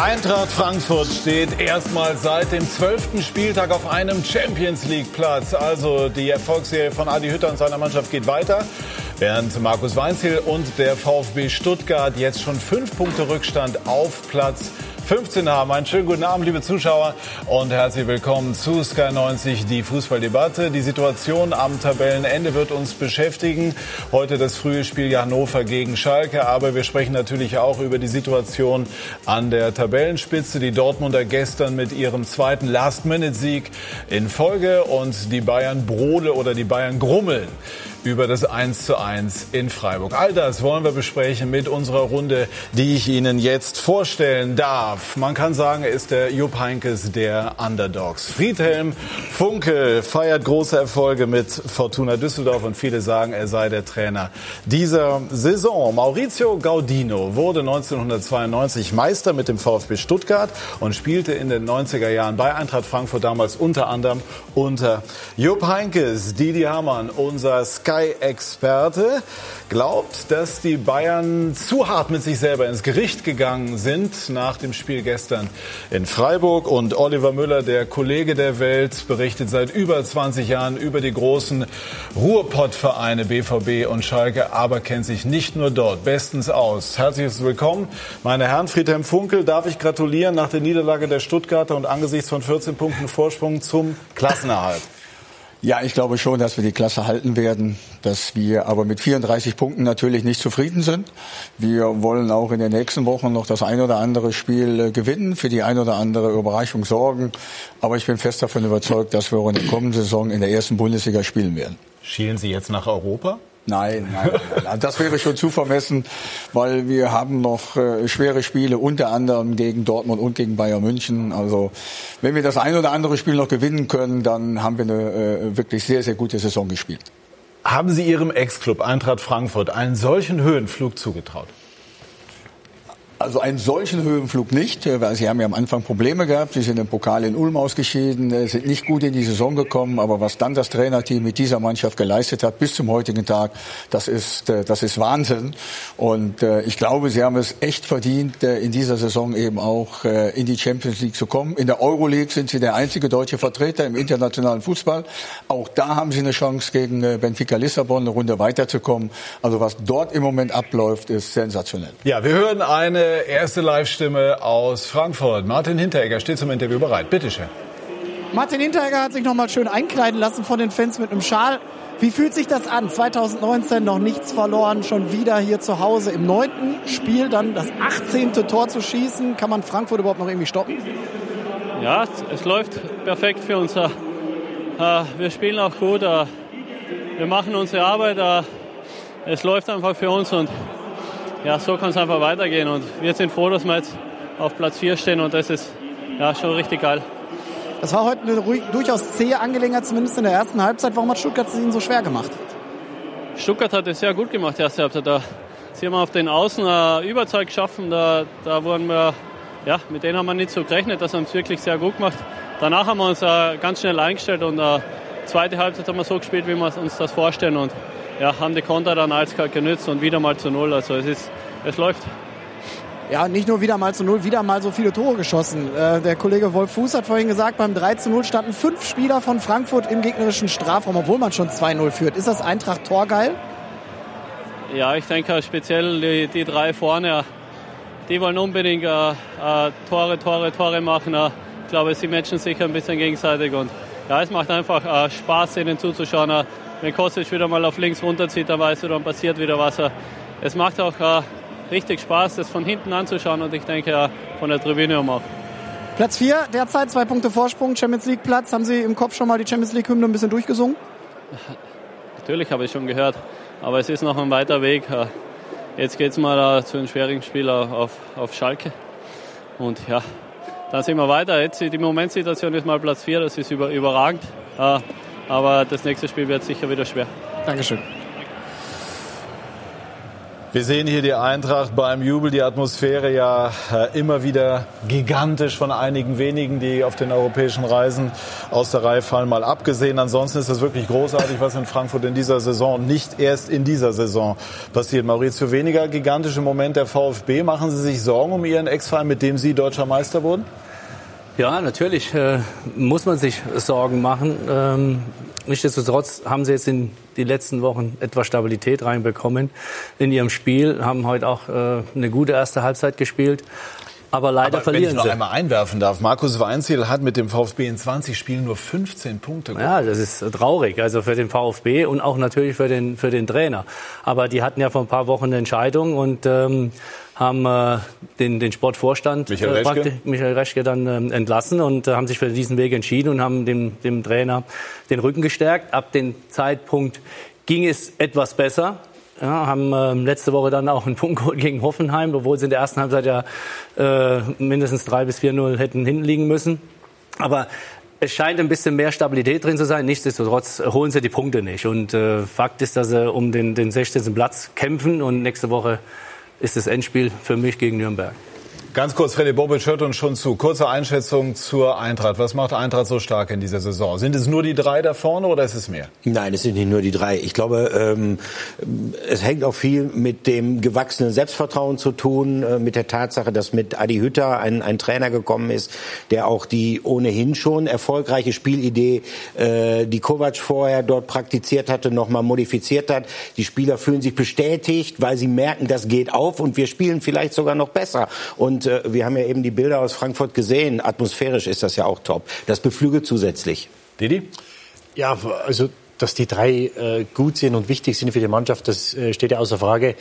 Eintracht Frankfurt steht erstmals seit dem zwölften Spieltag auf einem Champions League Platz. Also die Erfolgsserie von Adi Hütter und seiner Mannschaft geht weiter. Während Markus Weinziel und der VfB Stuttgart jetzt schon fünf Punkte Rückstand auf Platz 15 haben. Einen schönen guten Abend, liebe Zuschauer, und herzlich willkommen zu Sky 90, die Fußballdebatte. Die Situation am Tabellenende wird uns beschäftigen. Heute das frühe Spiel Hannover gegen Schalke, aber wir sprechen natürlich auch über die Situation an der Tabellenspitze. Die Dortmunder gestern mit ihrem zweiten Last-Minute-Sieg in Folge und die Bayern Brode oder die Bayern grummeln über das 1 zu 1 in Freiburg. All das wollen wir besprechen mit unserer Runde, die ich Ihnen jetzt vorstellen darf. Man kann sagen, er ist der Jupp Heinkes der Underdogs. Friedhelm Funke feiert große Erfolge mit Fortuna Düsseldorf und viele sagen, er sei der Trainer dieser Saison. Maurizio Gaudino wurde 1992 Meister mit dem VfB Stuttgart und spielte in den 90er Jahren bei Eintracht Frankfurt damals unter anderem unter Jupp Heinkes, Didi Hamann, unser Sky Sky-Experte, glaubt, dass die Bayern zu hart mit sich selber ins Gericht gegangen sind nach dem Spiel gestern in Freiburg. Und Oliver Müller, der Kollege der Welt, berichtet seit über 20 Jahren über die großen Ruhrpott-Vereine BVB und Schalke, aber kennt sich nicht nur dort bestens aus. Herzliches Willkommen, meine Herren. Friedhelm Funkel, darf ich gratulieren nach der Niederlage der Stuttgarter und angesichts von 14 Punkten Vorsprung zum Klassenerhalt. Ja, ich glaube schon, dass wir die Klasse halten werden, dass wir aber mit 34 Punkten natürlich nicht zufrieden sind. Wir wollen auch in den nächsten Wochen noch das ein oder andere Spiel äh, gewinnen, für die ein oder andere Überraschung sorgen. Aber ich bin fest davon überzeugt, dass wir auch in der kommenden Saison in der ersten Bundesliga spielen werden. Schielen Sie jetzt nach Europa? Nein, nein, nein, das wäre schon zu vermessen, weil wir haben noch äh, schwere Spiele, unter anderem gegen Dortmund und gegen Bayern München. Also wenn wir das ein oder andere Spiel noch gewinnen können, dann haben wir eine äh, wirklich sehr, sehr gute Saison gespielt. Haben Sie Ihrem Ex-Club Eintracht Frankfurt einen solchen Höhenflug zugetraut? Also einen solchen Höhenflug nicht, äh, weil sie haben ja am Anfang Probleme gehabt. Sie sind im Pokal in Ulm ausgeschieden, äh, sind nicht gut in die Saison gekommen. Aber was dann das Trainerteam mit dieser Mannschaft geleistet hat bis zum heutigen Tag, das ist, äh, das ist Wahnsinn. Und ich glaube, sie haben es echt verdient, in dieser Saison eben auch in die Champions League zu kommen. In der Euroleague sind sie der einzige deutsche Vertreter im internationalen Fußball. Auch da haben sie eine Chance, gegen Benfica Lissabon eine Runde weiterzukommen. Also was dort im Moment abläuft, ist sensationell. Ja, wir hören eine erste Live-Stimme aus Frankfurt. Martin Hinteregger steht zum Interview bereit. Bitte schön. Martin Hinteregger hat sich noch mal schön einkleiden lassen von den Fans mit einem Schal. Wie fühlt sich das an? 2019 noch nichts verloren, schon wieder hier zu Hause im neunten Spiel dann das 18. Tor zu schießen. Kann man Frankfurt überhaupt noch irgendwie stoppen? Ja, es läuft perfekt für uns. Äh, wir spielen auch gut. Äh, wir machen unsere Arbeit. Äh, es läuft einfach für uns und ja, so kann es einfach weitergehen. Und wir sind froh, dass wir jetzt auf Platz 4 stehen und das ist ja, schon richtig geil. Das war heute eine durchaus zähe Angelegenheit, zumindest in der ersten Halbzeit. Warum hat Stuttgart es Ihnen so schwer gemacht? Stuttgart hat es sehr gut gemacht, die erste Halbzeit. Da, sie haben auf den Außen äh, Überzeug geschaffen. Da, da wurden wir, ja, mit denen haben wir nicht so gerechnet. Das haben sie wirklich sehr gut gemacht. Danach haben wir uns äh, ganz schnell eingestellt und äh, zweite Halbzeit haben wir so gespielt, wie wir uns das vorstellen. Und ja, haben die Konter dann eiskalt genützt und wieder mal zu Null. Also es, ist, es läuft. Ja, nicht nur wieder mal zu Null, wieder mal so viele Tore geschossen. Äh, der Kollege Wolf Fuß hat vorhin gesagt, beim 3 zu 0 standen fünf Spieler von Frankfurt im gegnerischen Strafraum, obwohl man schon 2-0 führt. Ist das Eintracht torgeil? Ja, ich denke speziell die, die drei vorne, die wollen unbedingt äh, äh, Tore, Tore, Tore machen. Äh, ich glaube, sie matchen sich ein bisschen gegenseitig und ja, es macht einfach äh, Spaß, ihnen zuzuschauen. Äh, wenn Kostic wieder mal auf links runterzieht, dann weißt du, dann passiert wieder was. Es macht auch äh, richtig Spaß, das von hinten anzuschauen und ich denke ja, von der Tribüne um auch. Platz 4, derzeit zwei Punkte Vorsprung, Champions League Platz. Haben Sie im Kopf schon mal die Champions League Hymne ein bisschen durchgesungen? Natürlich habe ich schon gehört, aber es ist noch ein weiter Weg. Äh, jetzt geht es mal äh, zu einem schwierigen Spiel auf, auf Schalke. Und ja, dann sind wir weiter. Jetzt die Momentsituation ist mal Platz 4, das ist über, überragend. Aber das nächste Spiel wird sicher wieder schwer. Dankeschön. Wir sehen hier die Eintracht beim Jubel, die Atmosphäre ja äh, immer wieder gigantisch von einigen wenigen, die auf den europäischen Reisen aus der Reihe fallen, mal abgesehen. Ansonsten ist es wirklich großartig, was in Frankfurt in dieser Saison, nicht erst in dieser Saison passiert. Maurizio, weniger gigantische Moment der VfB. Machen Sie sich Sorgen um Ihren Ex-Verein, mit dem Sie deutscher Meister wurden? Ja, natürlich äh, muss man sich Sorgen machen. Ähm, nichtsdestotrotz haben sie jetzt in die letzten Wochen etwas Stabilität reinbekommen in ihrem Spiel, haben heute auch äh, eine gute erste Halbzeit gespielt. Aber leider Aber verlieren wenn ich noch sie. einmal einwerfen darf, Markus Weinziel hat mit dem VfB in 20 Spielen nur 15 Punkte geholt. Ja, das ist traurig, also für den VfB und auch natürlich für den, für den Trainer. Aber die hatten ja vor ein paar Wochen eine Entscheidung und ähm, haben äh, den, den Sportvorstand Michael äh, Reschke? Michael Reschke dann ähm, entlassen und äh, haben sich für diesen Weg entschieden und haben dem, dem Trainer den Rücken gestärkt. Ab dem Zeitpunkt ging es etwas besser. Ja, haben ähm, letzte Woche dann auch einen Punkt geholt gegen Hoffenheim, obwohl sie in der ersten Halbzeit ja äh, mindestens 3 bis 4-0 hätten hinten liegen müssen. Aber es scheint ein bisschen mehr Stabilität drin zu sein. Nichtsdestotrotz holen sie die Punkte nicht. Und äh, Fakt ist, dass sie um den, den 16. Platz kämpfen. Und nächste Woche ist das Endspiel für mich gegen Nürnberg. Ganz kurz, Freddy Bobic hört uns schon zu. Kurze Einschätzung zur Eintracht. Was macht Eintracht so stark in dieser Saison? Sind es nur die drei da vorne oder ist es mehr? Nein, es sind nicht nur die drei. Ich glaube, ähm, es hängt auch viel mit dem gewachsenen Selbstvertrauen zu tun, äh, mit der Tatsache, dass mit Adi Hütter ein, ein Trainer gekommen ist, der auch die ohnehin schon erfolgreiche Spielidee, äh, die Kovac vorher dort praktiziert hatte, nochmal modifiziert hat. Die Spieler fühlen sich bestätigt, weil sie merken, das geht auf und wir spielen vielleicht sogar noch besser. Und äh, wir haben ja eben die Bilder aus Frankfurt gesehen. Atmosphärisch ist das ja auch top. Das beflügelt zusätzlich. Didi? Ja, also dass die drei äh, gut sind und wichtig sind für die Mannschaft, das äh, steht ja außer Frage.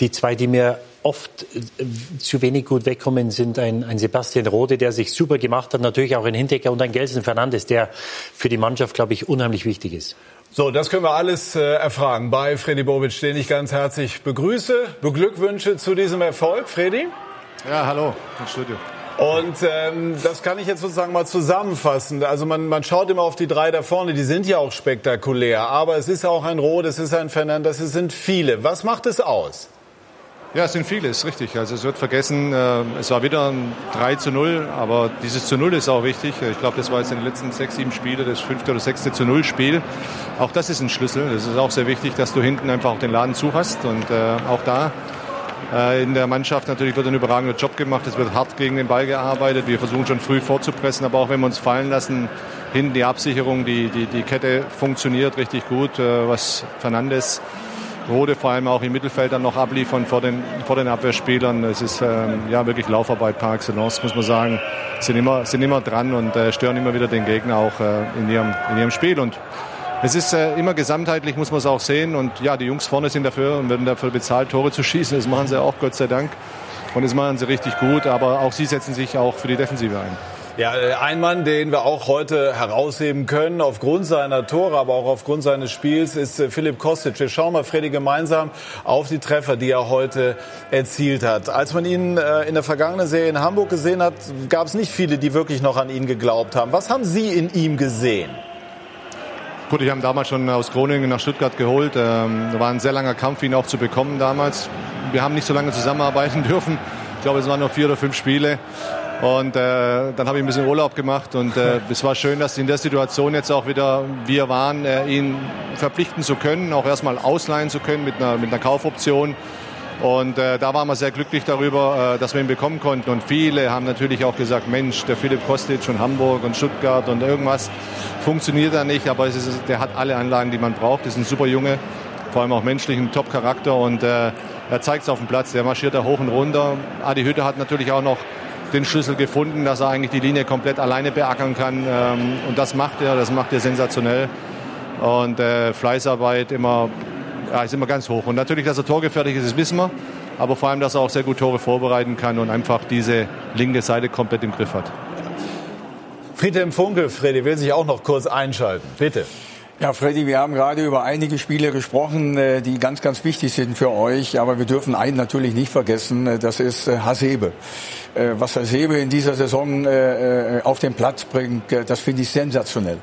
Die zwei, die mir oft äh, zu wenig gut wegkommen, sind ein, ein Sebastian Rode, der sich super gemacht hat, natürlich auch ein Hintecker und ein Gelsen Fernandes, der für die Mannschaft, glaube ich, unheimlich wichtig ist. So, das können wir alles äh, erfragen bei Freddy Bobic, den ich ganz herzlich begrüße, beglückwünsche zu diesem Erfolg. Freddy? Ja, hallo im Studio. Und ähm, das kann ich jetzt sozusagen mal zusammenfassen. Also man, man schaut immer auf die drei da vorne, die sind ja auch spektakulär. Aber es ist auch ein Roth, es ist ein Fernandes, es sind viele. Was macht es aus? Ja, es sind viele, ist richtig. Also es wird vergessen, äh, es war wieder ein 3 zu 0, aber dieses zu 0 ist auch wichtig. Ich glaube, das war jetzt in den letzten sechs, sieben Spiele das fünfte oder sechste zu 0 Spiel. Auch das ist ein Schlüssel. Das ist auch sehr wichtig, dass du hinten einfach auch den Laden zu hast. Und äh, auch da in der Mannschaft natürlich wird ein überragender Job gemacht. Es wird hart gegen den Ball gearbeitet. Wir versuchen schon früh vorzupressen, aber auch wenn wir uns fallen lassen, hinten die Absicherung, die, die, die Kette funktioniert richtig gut. Äh, was Fernandes Rode vor allem auch im Mittelfeld dann noch abliefern vor den, vor den Abwehrspielern. Es ist ähm, ja wirklich Laufarbeit par excellence, muss man sagen. Sind immer, sind immer dran und äh, stören immer wieder den Gegner auch äh, in, ihrem, in ihrem Spiel. Und es ist äh, immer gesamtheitlich, muss man es auch sehen. Und ja, die Jungs vorne sind dafür und werden dafür bezahlt, Tore zu schießen. Das machen sie auch, Gott sei Dank. Und das machen sie richtig gut. Aber auch sie setzen sich auch für die Defensive ein. Ja, äh, ein Mann, den wir auch heute herausheben können, aufgrund seiner Tore, aber auch aufgrund seines Spiels, ist äh, Philipp Kostic. Wir schauen mal, Freddy, gemeinsam auf die Treffer, die er heute erzielt hat. Als man ihn äh, in der vergangenen Serie in Hamburg gesehen hat, gab es nicht viele, die wirklich noch an ihn geglaubt haben. Was haben Sie in ihm gesehen? Gut, ich habe ihn damals schon aus Groningen nach Stuttgart geholt. Ähm, war ein sehr langer Kampf, ihn auch zu bekommen damals. Wir haben nicht so lange zusammenarbeiten dürfen. Ich glaube, es waren noch vier oder fünf Spiele. Und äh, dann habe ich ein bisschen Urlaub gemacht und äh, es war schön, dass in der Situation jetzt auch wieder wir waren, äh, ihn verpflichten zu können, auch erstmal ausleihen zu können mit einer, mit einer Kaufoption. Und äh, da waren wir sehr glücklich darüber, äh, dass wir ihn bekommen konnten. Und viele haben natürlich auch gesagt, Mensch, der Philipp Kostic und Hamburg und Stuttgart und irgendwas funktioniert da nicht. Aber es ist, der hat alle Anlagen, die man braucht. Ist ein super Junge, vor allem auch menschlich, ein Top-Charakter. Und äh, er zeigt es auf dem Platz. Der marschiert da hoch und runter. Adi Hütte hat natürlich auch noch den Schlüssel gefunden, dass er eigentlich die Linie komplett alleine beackern kann. Ähm, und das macht er, das macht er sensationell. Und äh, Fleißarbeit immer, ja, ist immer ganz hoch. Und natürlich, dass er torgefährlich ist, das wissen wir. Aber vor allem, dass er auch sehr gut Tore vorbereiten kann und einfach diese linke Seite komplett im Griff hat. Friedhelm Funkel, Freddy, will sich auch noch kurz einschalten. Bitte. Ja, Freddy, wir haben gerade über einige Spiele gesprochen, äh, die ganz, ganz wichtig sind für euch. Aber wir dürfen einen natürlich nicht vergessen, äh, das ist äh, Hasebe. Was Hasebe in dieser Saison auf den Platz bringt, das finde ich sensationell.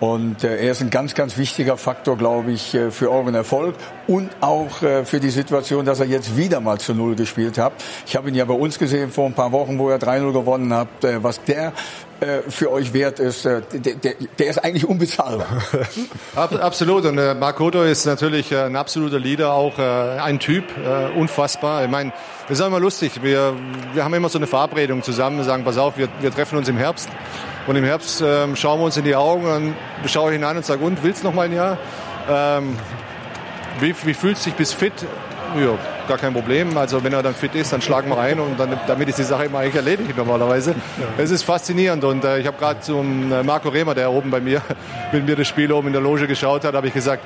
Und äh, er ist ein ganz, ganz wichtiger Faktor, glaube ich, äh, für euren Erfolg und auch äh, für die Situation, dass er jetzt wieder mal zu Null gespielt hat. Ich habe ihn ja bei uns gesehen vor ein paar Wochen, wo er 3-0 gewonnen hat. Äh, was der äh, für euch wert ist, äh, der, der, der ist eigentlich unbezahlbar. Absolut. Und äh, Marc Otto ist natürlich äh, ein absoluter Leader, auch äh, ein Typ, äh, unfassbar. Ich meine, das ist auch immer lustig. Wir, wir haben immer so eine Verabredung zusammen, sagen, pass auf, wir, wir treffen uns im Herbst. Und im Herbst ähm, schauen wir uns in die Augen und schaue ich an und sage, und willst noch mal ein Jahr? Ähm, wie, wie fühlst du dich bis fit? Ja, gar kein Problem. Also wenn er dann fit ist, dann schlagen wir ein und dann, damit ist die Sache immer eigentlich erledigt normalerweise. Es ist faszinierend und äh, ich habe gerade zum äh, Marco Rehmer, der oben bei mir mit mir das Spiel oben in der Loge geschaut hat, habe ich gesagt,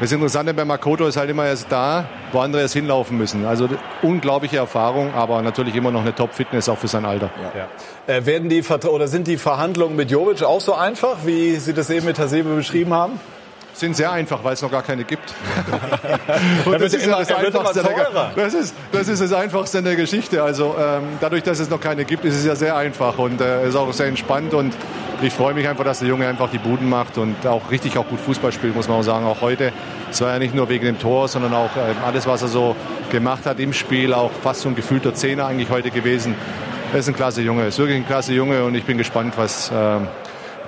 das Interessante bei Makoto ist halt immer erst da, wo andere erst hinlaufen müssen. Also unglaubliche Erfahrung, aber natürlich immer noch eine Top-Fitness auch für sein Alter. Ja. Äh, werden die oder sind die Verhandlungen mit Jovic auch so einfach, wie Sie das eben mit Hasebe beschrieben haben? sind sehr einfach, weil es noch gar keine gibt. Und das ist, ja das, Einfachste der, das, ist, das ist das Einfachste in der Geschichte. Also ähm, dadurch, dass es noch keine gibt, ist es ja sehr einfach und äh, ist auch sehr entspannt und ich freue mich einfach, dass der Junge einfach die Buden macht und auch richtig auch gut Fußball spielt, muss man auch sagen. Auch heute. Es war ja nicht nur wegen dem Tor, sondern auch äh, alles, was er so gemacht hat im Spiel, auch fast so ein gefühlter Zehner eigentlich heute gewesen. Er ist ein klasse Junge, ist wirklich ein klasse Junge und ich bin gespannt, was äh,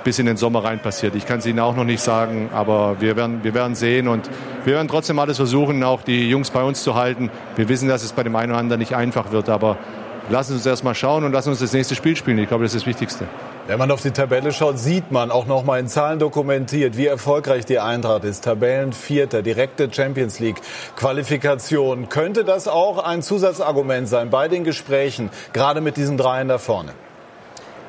bis in den Sommer rein passiert. Ich kann es Ihnen auch noch nicht sagen, aber wir werden, wir werden sehen und wir werden trotzdem alles versuchen, auch die Jungs bei uns zu halten. Wir wissen, dass es bei dem einen oder anderen nicht einfach wird, aber lassen Sie uns erst mal schauen und lassen uns das nächste Spiel spielen. Ich glaube, das ist das Wichtigste. Wenn man auf die Tabelle schaut, sieht man auch noch mal in Zahlen dokumentiert, wie erfolgreich die Eintracht ist. Tabellenvierter, direkte Champions League Qualifikation. Könnte das auch ein Zusatzargument sein bei den Gesprächen, gerade mit diesen dreien da vorne?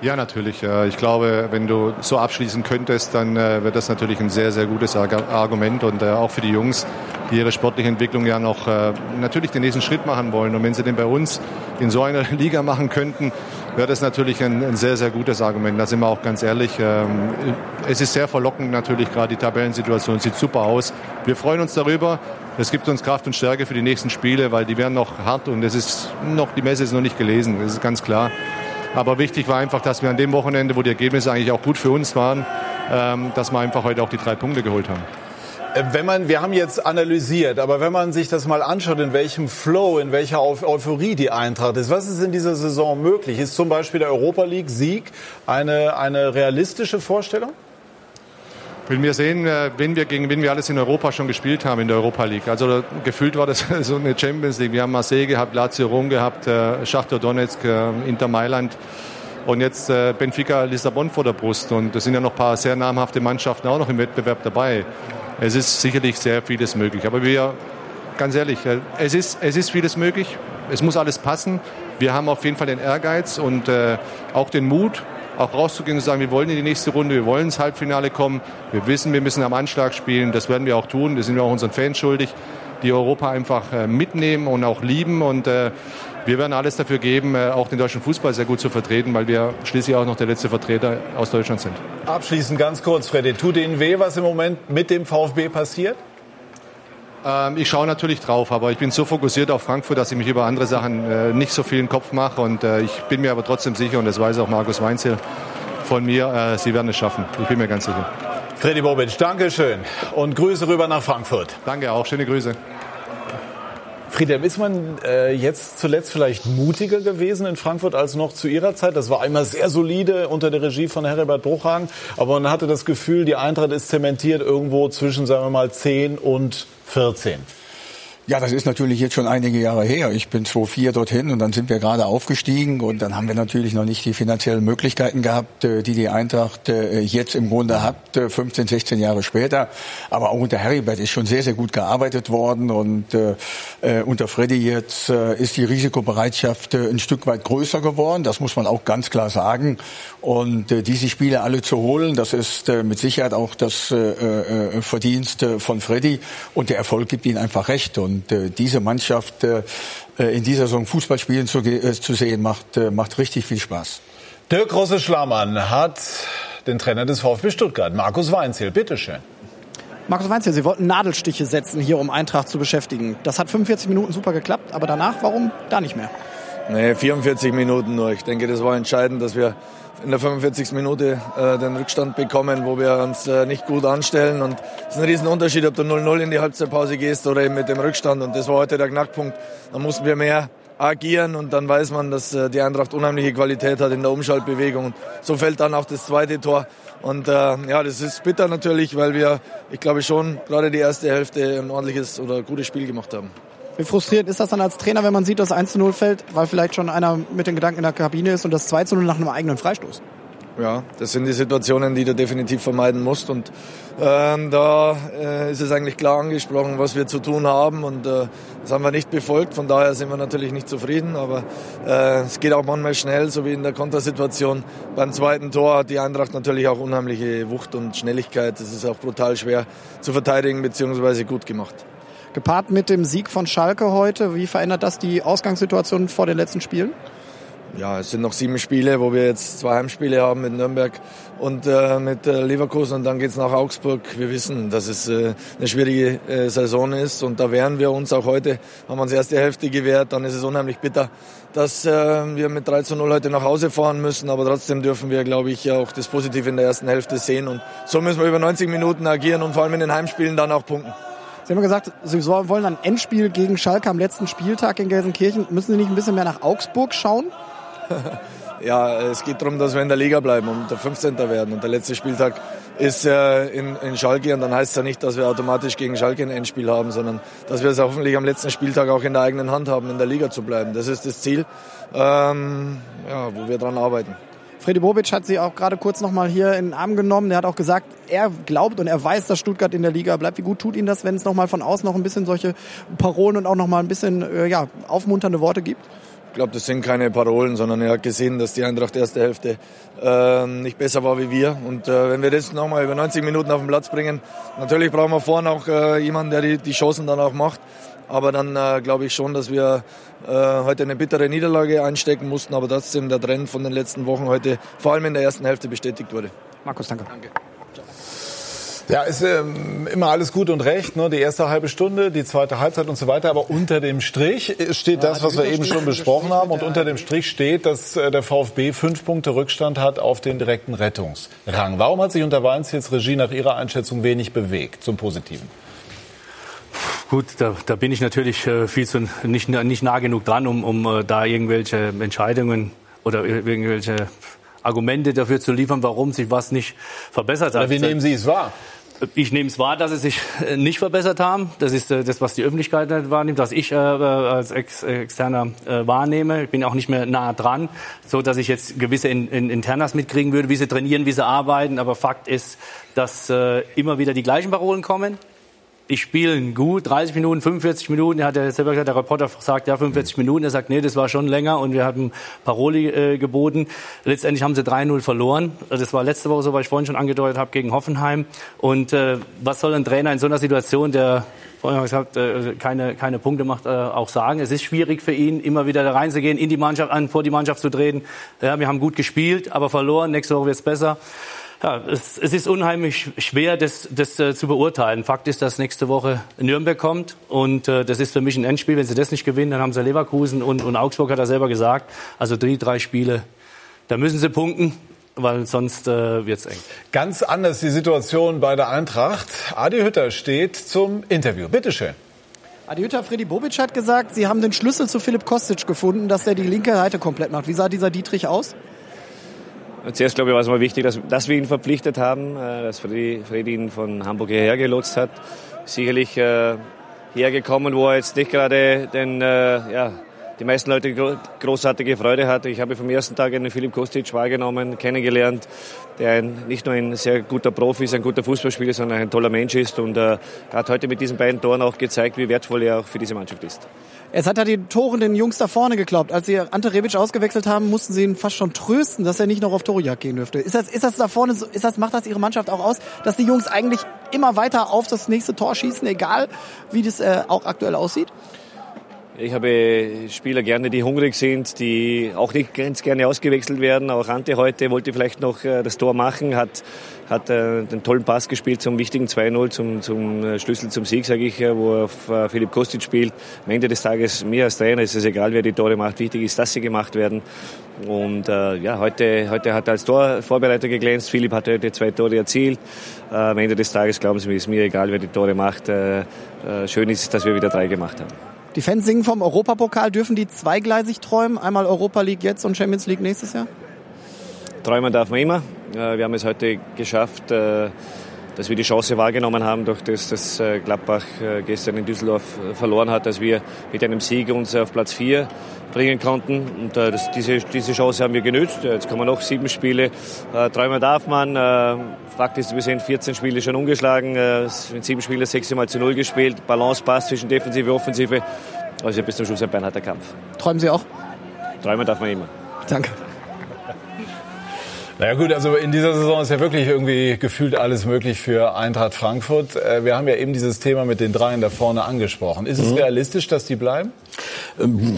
Ja, natürlich. Ich glaube, wenn du so abschließen könntest, dann äh, wird das natürlich ein sehr, sehr gutes Argument und äh, auch für die Jungs, die ihre sportliche Entwicklung ja noch äh, natürlich den nächsten Schritt machen wollen. Und wenn sie den bei uns in so einer Liga machen könnten, wäre das natürlich ein, ein sehr, sehr gutes Argument. Da sind wir auch ganz ehrlich. Ähm, es ist sehr verlockend natürlich, gerade die Tabellensituation sieht super aus. Wir freuen uns darüber. Es gibt uns Kraft und Stärke für die nächsten Spiele, weil die werden noch hart und es ist noch, die Messe ist noch nicht gelesen. Das ist ganz klar. Aber wichtig war einfach, dass wir an dem Wochenende, wo die Ergebnisse eigentlich auch gut für uns waren, ähm, dass wir einfach heute auch die drei Punkte geholt haben. Äh, wenn man, wir haben jetzt analysiert, aber wenn man sich das mal anschaut, in welchem Flow, in welcher Euphorie die Eintracht ist, was ist in dieser Saison möglich? Ist zum Beispiel der Europa League Sieg eine, eine realistische Vorstellung? Wenn wir sehen, äh, wenn wir gegen wen wir alles in Europa schon gespielt haben in der Europa League. Also gefühlt war das so eine Champions League. Wir haben Marseille gehabt, Lazio Rom gehabt, äh, Schachtar Donetsk, Inter Mailand und jetzt Benfica Lissabon vor der Brust. Und es sind ja noch ein paar sehr namhafte Mannschaften auch noch im Wettbewerb dabei. Es ist sicherlich sehr vieles möglich. Aber wir, ganz ehrlich, es ist, es ist vieles möglich. Es muss alles passen. Wir haben auf jeden Fall den Ehrgeiz und äh, auch den Mut, auch rauszugehen und zu sagen, wir wollen in die nächste Runde, wir wollen ins Halbfinale kommen. Wir wissen, wir müssen am Anschlag spielen. Das werden wir auch tun. Das sind wir auch unseren Fans schuldig, die Europa einfach äh, mitnehmen und auch lieben. Und äh, wir werden alles dafür geben, äh, auch den deutschen Fußball sehr gut zu vertreten, weil wir schließlich auch noch der letzte Vertreter aus Deutschland sind. Abschließend ganz kurz, Freddy. Tut Ihnen weh, was im Moment mit dem VfB passiert? Ähm, ich schaue natürlich drauf, aber ich bin so fokussiert auf Frankfurt, dass ich mich über andere Sachen äh, nicht so viel in den Kopf mache. Und äh, ich bin mir aber trotzdem sicher, und das weiß auch Markus Weinzel von mir, äh, sie werden es schaffen. Ich bin mir ganz sicher. Freddy Bobic, danke schön. Und Grüße rüber nach Frankfurt. Danke auch, schöne Grüße. Friedhelm, ist man äh, jetzt zuletzt vielleicht mutiger gewesen in Frankfurt als noch zu Ihrer Zeit? Das war einmal sehr solide unter der Regie von Herbert Bruchhagen, aber man hatte das Gefühl, die Eintracht ist zementiert irgendwo zwischen, sagen wir mal, 10 und 14. Ja, das ist natürlich jetzt schon einige Jahre her. Ich bin 2004 dorthin und dann sind wir gerade aufgestiegen und dann haben wir natürlich noch nicht die finanziellen Möglichkeiten gehabt, äh, die die Eintracht äh, jetzt im Grunde hat, 15, äh, 16 Jahre später. Aber auch unter Heribert ist schon sehr, sehr gut gearbeitet worden und unter Freddy jetzt ist die Risikobereitschaft ein Stück weit größer geworden. Das muss man auch ganz klar sagen. Und äh, diese Spiele alle zu holen, das ist äh, mit Sicherheit auch das äh, Verdienst von Freddy und der Erfolg gibt ihnen einfach recht. Und äh, diese Mannschaft äh, äh, in dieser Saison Fußball spielen zu, äh, zu sehen, macht, äh, macht richtig viel Spaß. Dirk Rosse-Schlamann hat den Trainer des VfB Stuttgart, Markus Weinzel. Bitteschön. Markus Weinzel, Sie wollten Nadelstiche setzen, hier um Eintracht zu beschäftigen. Das hat 45 Minuten super geklappt, aber danach, warum da nicht mehr? Nee, 44 Minuten nur. Ich denke, das war entscheidend, dass wir in der 45. Minute äh, den Rückstand bekommen, wo wir uns äh, nicht gut anstellen. Und es ist ein Riesenunterschied, ob du 0-0 in die Halbzeitpause gehst oder eben mit dem Rückstand. Und das war heute der Knackpunkt. Da mussten wir mehr agieren und dann weiß man, dass äh, die Eintracht unheimliche Qualität hat in der Umschaltbewegung. Und so fällt dann auch das zweite Tor. Und äh, ja, das ist bitter natürlich, weil wir, ich glaube schon, gerade die erste Hälfte ein ordentliches oder gutes Spiel gemacht haben. Wie frustriert ist das dann als Trainer, wenn man sieht, dass 1 0 fällt, weil vielleicht schon einer mit den Gedanken in der Kabine ist und das 2 0 nach einem eigenen Freistoß? Ja, das sind die Situationen, die du definitiv vermeiden musst. Und ähm, da äh, ist es eigentlich klar angesprochen, was wir zu tun haben. Und äh, das haben wir nicht befolgt. Von daher sind wir natürlich nicht zufrieden. Aber äh, es geht auch manchmal schnell, so wie in der Kontersituation. Beim zweiten Tor hat die Eintracht natürlich auch unheimliche Wucht und Schnelligkeit. Das ist auch brutal schwer zu verteidigen bzw. gut gemacht. Gepaart mit dem Sieg von Schalke heute, wie verändert das die Ausgangssituation vor den letzten Spielen? Ja, es sind noch sieben Spiele, wo wir jetzt zwei Heimspiele haben mit Nürnberg und äh, mit äh, Leverkusen und dann geht's nach Augsburg. Wir wissen, dass es äh, eine schwierige äh, Saison ist und da wehren wir uns auch heute. Haben wir uns erste Hälfte gewehrt, dann ist es unheimlich bitter, dass äh, wir mit 3 zu 0 heute nach Hause fahren müssen, aber trotzdem dürfen wir, glaube ich, auch das Positive in der ersten Hälfte sehen und so müssen wir über 90 Minuten agieren und vor allem in den Heimspielen dann auch punkten. Sie haben gesagt, Sie wollen ein Endspiel gegen Schalke am letzten Spieltag in Gelsenkirchen. Müssen Sie nicht ein bisschen mehr nach Augsburg schauen? ja, es geht darum, dass wir in der Liga bleiben und der 15. werden. Und der letzte Spieltag ist äh, in, in Schalke. Und dann heißt es ja nicht, dass wir automatisch gegen Schalke ein Endspiel haben, sondern dass wir es hoffentlich am letzten Spieltag auch in der eigenen Hand haben, in der Liga zu bleiben. Das ist das Ziel, ähm, ja, wo wir dran arbeiten. Freddy Bobic hat sie auch gerade kurz noch mal hier in den Arm genommen. Der hat auch gesagt, er glaubt und er weiß, dass Stuttgart in der Liga bleibt. Wie gut tut ihn das, wenn es noch mal von außen noch ein bisschen solche Parolen und auch noch mal ein bisschen äh, ja, aufmunternde Worte gibt? Ich glaube, das sind keine Parolen, sondern er hat gesehen, dass die Eintracht erste Hälfte äh, nicht besser war wie wir. Und äh, wenn wir das nochmal über 90 Minuten auf den Platz bringen, natürlich brauchen wir vorne auch äh, jemanden, der die, die Chancen dann auch macht. Aber dann äh, glaube ich schon, dass wir heute eine bittere Niederlage einstecken mussten, aber trotzdem der Trend von den letzten Wochen heute vor allem in der ersten Hälfte bestätigt wurde. Markus, danke. Danke. Ja, ist ähm, immer alles gut und recht, ne? die erste halbe Stunde, die zweite Halbzeit und so weiter. Aber unter dem Strich steht das, was wir eben schon besprochen haben. Und unter dem Strich steht, dass äh, der VfB fünf Punkte Rückstand hat auf den direkten Rettungsrang. Warum hat sich unter Weinzier's Regie nach Ihrer Einschätzung wenig bewegt zum Positiven? Gut, da, da bin ich natürlich äh, viel zu nicht, nicht nah genug dran, um, um äh, da irgendwelche Entscheidungen oder irgendwelche Argumente dafür zu liefern, warum sich was nicht verbessert hat. Aber wie nehmen Sie es wahr? Ich nehme es wahr, dass sie sich äh, nicht verbessert haben. Das ist äh, das, was die Öffentlichkeit nicht wahrnimmt, was ich äh, als Ex Externer äh, wahrnehme. Ich bin auch nicht mehr nah dran, so dass ich jetzt gewisse in, in, Internas mitkriegen würde, wie sie trainieren, wie sie arbeiten. Aber Fakt ist, dass äh, immer wieder die gleichen Parolen kommen ich spiele gut, 30 Minuten, 45 Minuten. Er hat ja selber gesagt, der Reporter sagt, ja, 45 Minuten. Er sagt, nee, das war schon länger und wir hatten Paroli äh, geboten. Letztendlich haben sie 3-0 verloren. Das war letzte Woche so, was ich vorhin schon angedeutet habe, gegen Hoffenheim. Und äh, was soll ein Trainer in so einer Situation, der vorhin gesagt, äh, keine, keine Punkte macht, äh, auch sagen. Es ist schwierig für ihn, immer wieder da reinzugehen, in die Mannschaft an, vor die Mannschaft zu treten. Ja, wir haben gut gespielt, aber verloren. Nächste Woche wird es besser. Ja, es, es ist unheimlich schwer, das, das äh, zu beurteilen. Fakt ist, dass nächste Woche Nürnberg kommt und äh, das ist für mich ein Endspiel. Wenn sie das nicht gewinnen, dann haben sie Leverkusen und, und Augsburg, hat er selber gesagt. Also die drei Spiele, da müssen sie punkten weil sonst äh, wird es eng. Ganz anders die Situation bei der Eintracht. Adi Hütter steht zum Interview. Bitte schön. Adi Hütter, Freddy Bobic hat gesagt, Sie haben den Schlüssel zu Philipp Kostic gefunden, dass er die linke Seite komplett macht. Wie sah dieser Dietrich aus? Zuerst, glaube ich, war es mal wichtig, dass, dass wir ihn verpflichtet haben, äh, dass Freddy, Freddy ihn von Hamburg hierher gelotst hat. Sicherlich äh, hergekommen, wo er jetzt nicht gerade den, äh, ja, die meisten Leute großartige Freude hatte. Ich habe vom ersten Tag einen Philipp Kostic wahrgenommen, kennengelernt, der ein, nicht nur ein sehr guter Profi ist, ein guter Fußballspieler, sondern ein toller Mensch ist und äh, hat heute mit diesen beiden Toren auch gezeigt, wie wertvoll er auch für diese Mannschaft ist. Es hat ja die Toren den Jungs da vorne geglaubt. Als sie Ante Rebic ausgewechselt haben, mussten sie ihn fast schon trösten, dass er nicht noch auf Torejagd gehen dürfte. Ist das, ist das da vorne, ist das, macht das ihre Mannschaft auch aus, dass die Jungs eigentlich immer weiter auf das nächste Tor schießen, egal wie das äh, auch aktuell aussieht? Ich habe Spieler gerne, die hungrig sind, die auch nicht ganz gerne ausgewechselt werden. Auch Ante heute wollte vielleicht noch äh, das Tor machen, hat, hat äh, den tollen Pass gespielt zum wichtigen 2-0, zum, zum äh, Schlüssel zum Sieg, sage ich, wo auf Philipp Kostic spielt. Am Ende des Tages, mir als Trainer ist es egal, wer die Tore macht. Wichtig ist, dass sie gemacht werden. Und äh, ja, heute, heute hat er als Torvorbereiter geglänzt. Philipp hat heute zwei Tore erzielt. Äh, am Ende des Tages, glauben Sie mir, ist mir egal, wer die Tore macht. Äh, schön ist, dass wir wieder drei gemacht haben. Die Fans singen vom Europapokal. Dürfen die zweigleisig träumen? Einmal Europa League jetzt und Champions League nächstes Jahr? Träumen darf man immer. Wir haben es heute geschafft, äh, dass wir die Chance wahrgenommen haben, durch das, dass äh, Gladbach äh, gestern in Düsseldorf verloren hat, dass wir mit einem Sieg uns auf Platz 4 bringen konnten. Und das, diese, diese Chance haben wir genützt. Jetzt kommen noch sieben Spiele. Träumen darf man. Fakt ist, wir sind 14 Spiele schon umgeschlagen. Mit sieben Spielen sechs Mal zu null gespielt. Balance passt zwischen Defensive und Offensive. Also bis zum Schluss ein beinharter Kampf. Träumen Sie auch? Träumen darf man immer. Danke. Naja gut, also in dieser Saison ist ja wirklich irgendwie gefühlt alles möglich für Eintracht Frankfurt. Äh, wir haben ja eben dieses Thema mit den Dreien da vorne angesprochen. Ist es mhm. realistisch, dass die bleiben? Ähm,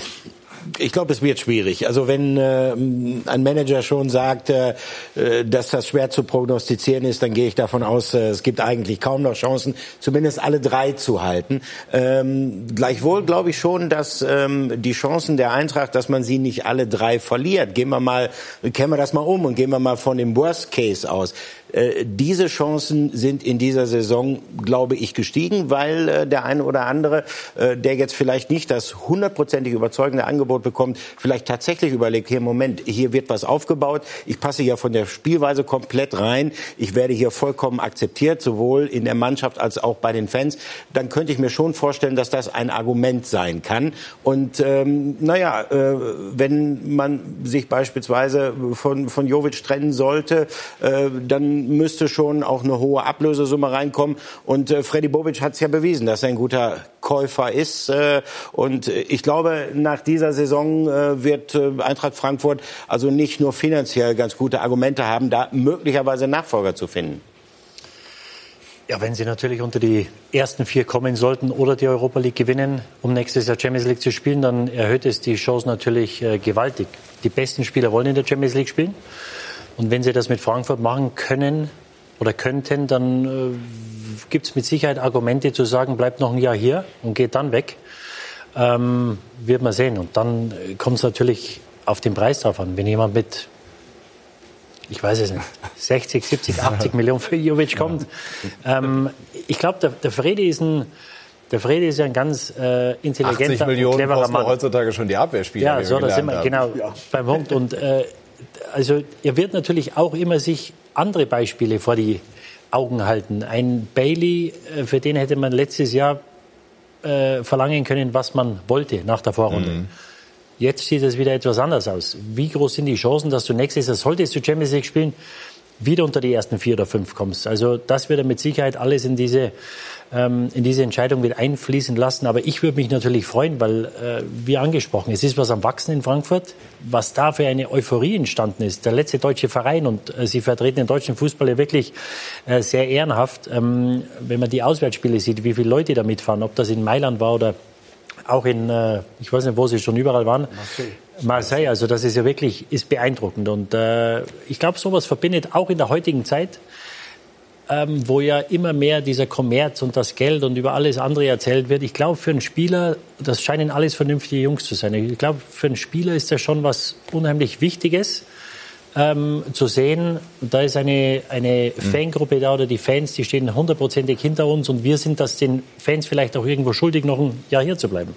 ich glaube, es wird schwierig. Also wenn äh, ein Manager schon sagt, äh, äh, dass das schwer zu prognostizieren ist, dann gehe ich davon aus, äh, es gibt eigentlich kaum noch Chancen, zumindest alle drei zu halten. Ähm, gleichwohl glaube ich schon, dass ähm, die Chancen der Eintracht, dass man sie nicht alle drei verliert. Gehen wir mal, kennen wir das mal um und gehen wir mal von dem Worst Case aus. Äh, diese Chancen sind in dieser Saison, glaube ich, gestiegen, weil äh, der eine oder andere, äh, der jetzt vielleicht nicht das hundertprozentig überzeugende Angebot bekommt, vielleicht tatsächlich überlegt, hier Moment, hier wird was aufgebaut, ich passe ja von der Spielweise komplett rein, ich werde hier vollkommen akzeptiert, sowohl in der Mannschaft als auch bei den Fans, dann könnte ich mir schon vorstellen, dass das ein Argument sein kann. Und ähm, naja, äh, wenn man sich beispielsweise von, von Jovic trennen sollte, äh, dann müsste schon auch eine hohe Ablösesumme reinkommen. Und äh, Freddy Bobic hat es ja bewiesen, dass er ein guter Käufer ist. Äh, und ich glaube, nach dieser Saison äh, wird äh, Eintracht Frankfurt also nicht nur finanziell ganz gute Argumente haben, da möglicherweise Nachfolger zu finden. Ja, wenn sie natürlich unter die ersten vier kommen sollten oder die Europa League gewinnen, um nächstes Jahr Champions League zu spielen, dann erhöht es die Chance natürlich äh, gewaltig. Die besten Spieler wollen in der Champions League spielen. Und wenn sie das mit Frankfurt machen können oder könnten, dann äh, gibt es mit Sicherheit Argumente zu sagen, bleibt noch ein Jahr hier und geht dann weg. Ähm, wird man sehen. Und dann äh, kommt es natürlich auf den Preis drauf an. Wenn jemand mit, ich weiß es nicht, 60, 70, 80 Millionen für Jovic kommt. Ähm, ich glaube, der, der Fredi ist ein, der Frede ist ja ein ganz äh, intelligenter 80 Millionen cleverer Mann. heutzutage schon die Abwehrspieler. Ja, so, da sind wir genau ja. beim Punkt. Und äh, also er wird natürlich auch immer sich andere Beispiele vor die Augen halten. Ein Bailey, äh, für den hätte man letztes Jahr äh, verlangen können, was man wollte nach der Vorrunde. Mhm. Jetzt sieht es wieder etwas anders aus. Wie groß sind die Chancen, dass du nächstes Jahr, solltest du Champions League spielen, wieder unter die ersten vier oder fünf kommst? Also das wird er mit Sicherheit alles in diese ähm, in diese Entscheidung mit einfließen lassen. Aber ich würde mich natürlich freuen, weil, äh, wie angesprochen, es ist was am Wachsen in Frankfurt, was da für eine Euphorie entstanden ist. Der letzte deutsche Verein und äh, Sie vertreten den deutschen Fußball ja wirklich äh, sehr ehrenhaft. Ähm, wenn man die Auswärtsspiele sieht, wie viele Leute da mitfahren, ob das in Mailand war oder auch in, äh, ich weiß nicht, wo sie schon überall waren. Marseille. Marseille, also das ist ja wirklich, ist beeindruckend. Und äh, ich glaube, sowas verbindet auch in der heutigen Zeit ähm, wo ja immer mehr dieser Kommerz und das Geld und über alles andere erzählt wird. Ich glaube, für einen Spieler, das scheinen alles vernünftige Jungs zu sein. Ich glaube, für einen Spieler ist das schon was unheimlich Wichtiges. Ähm, zu sehen, da ist eine, eine mhm. Fangruppe da oder die Fans, die stehen hundertprozentig hinter uns und wir sind das den Fans vielleicht auch irgendwo schuldig, noch ein Jahr hier zu bleiben.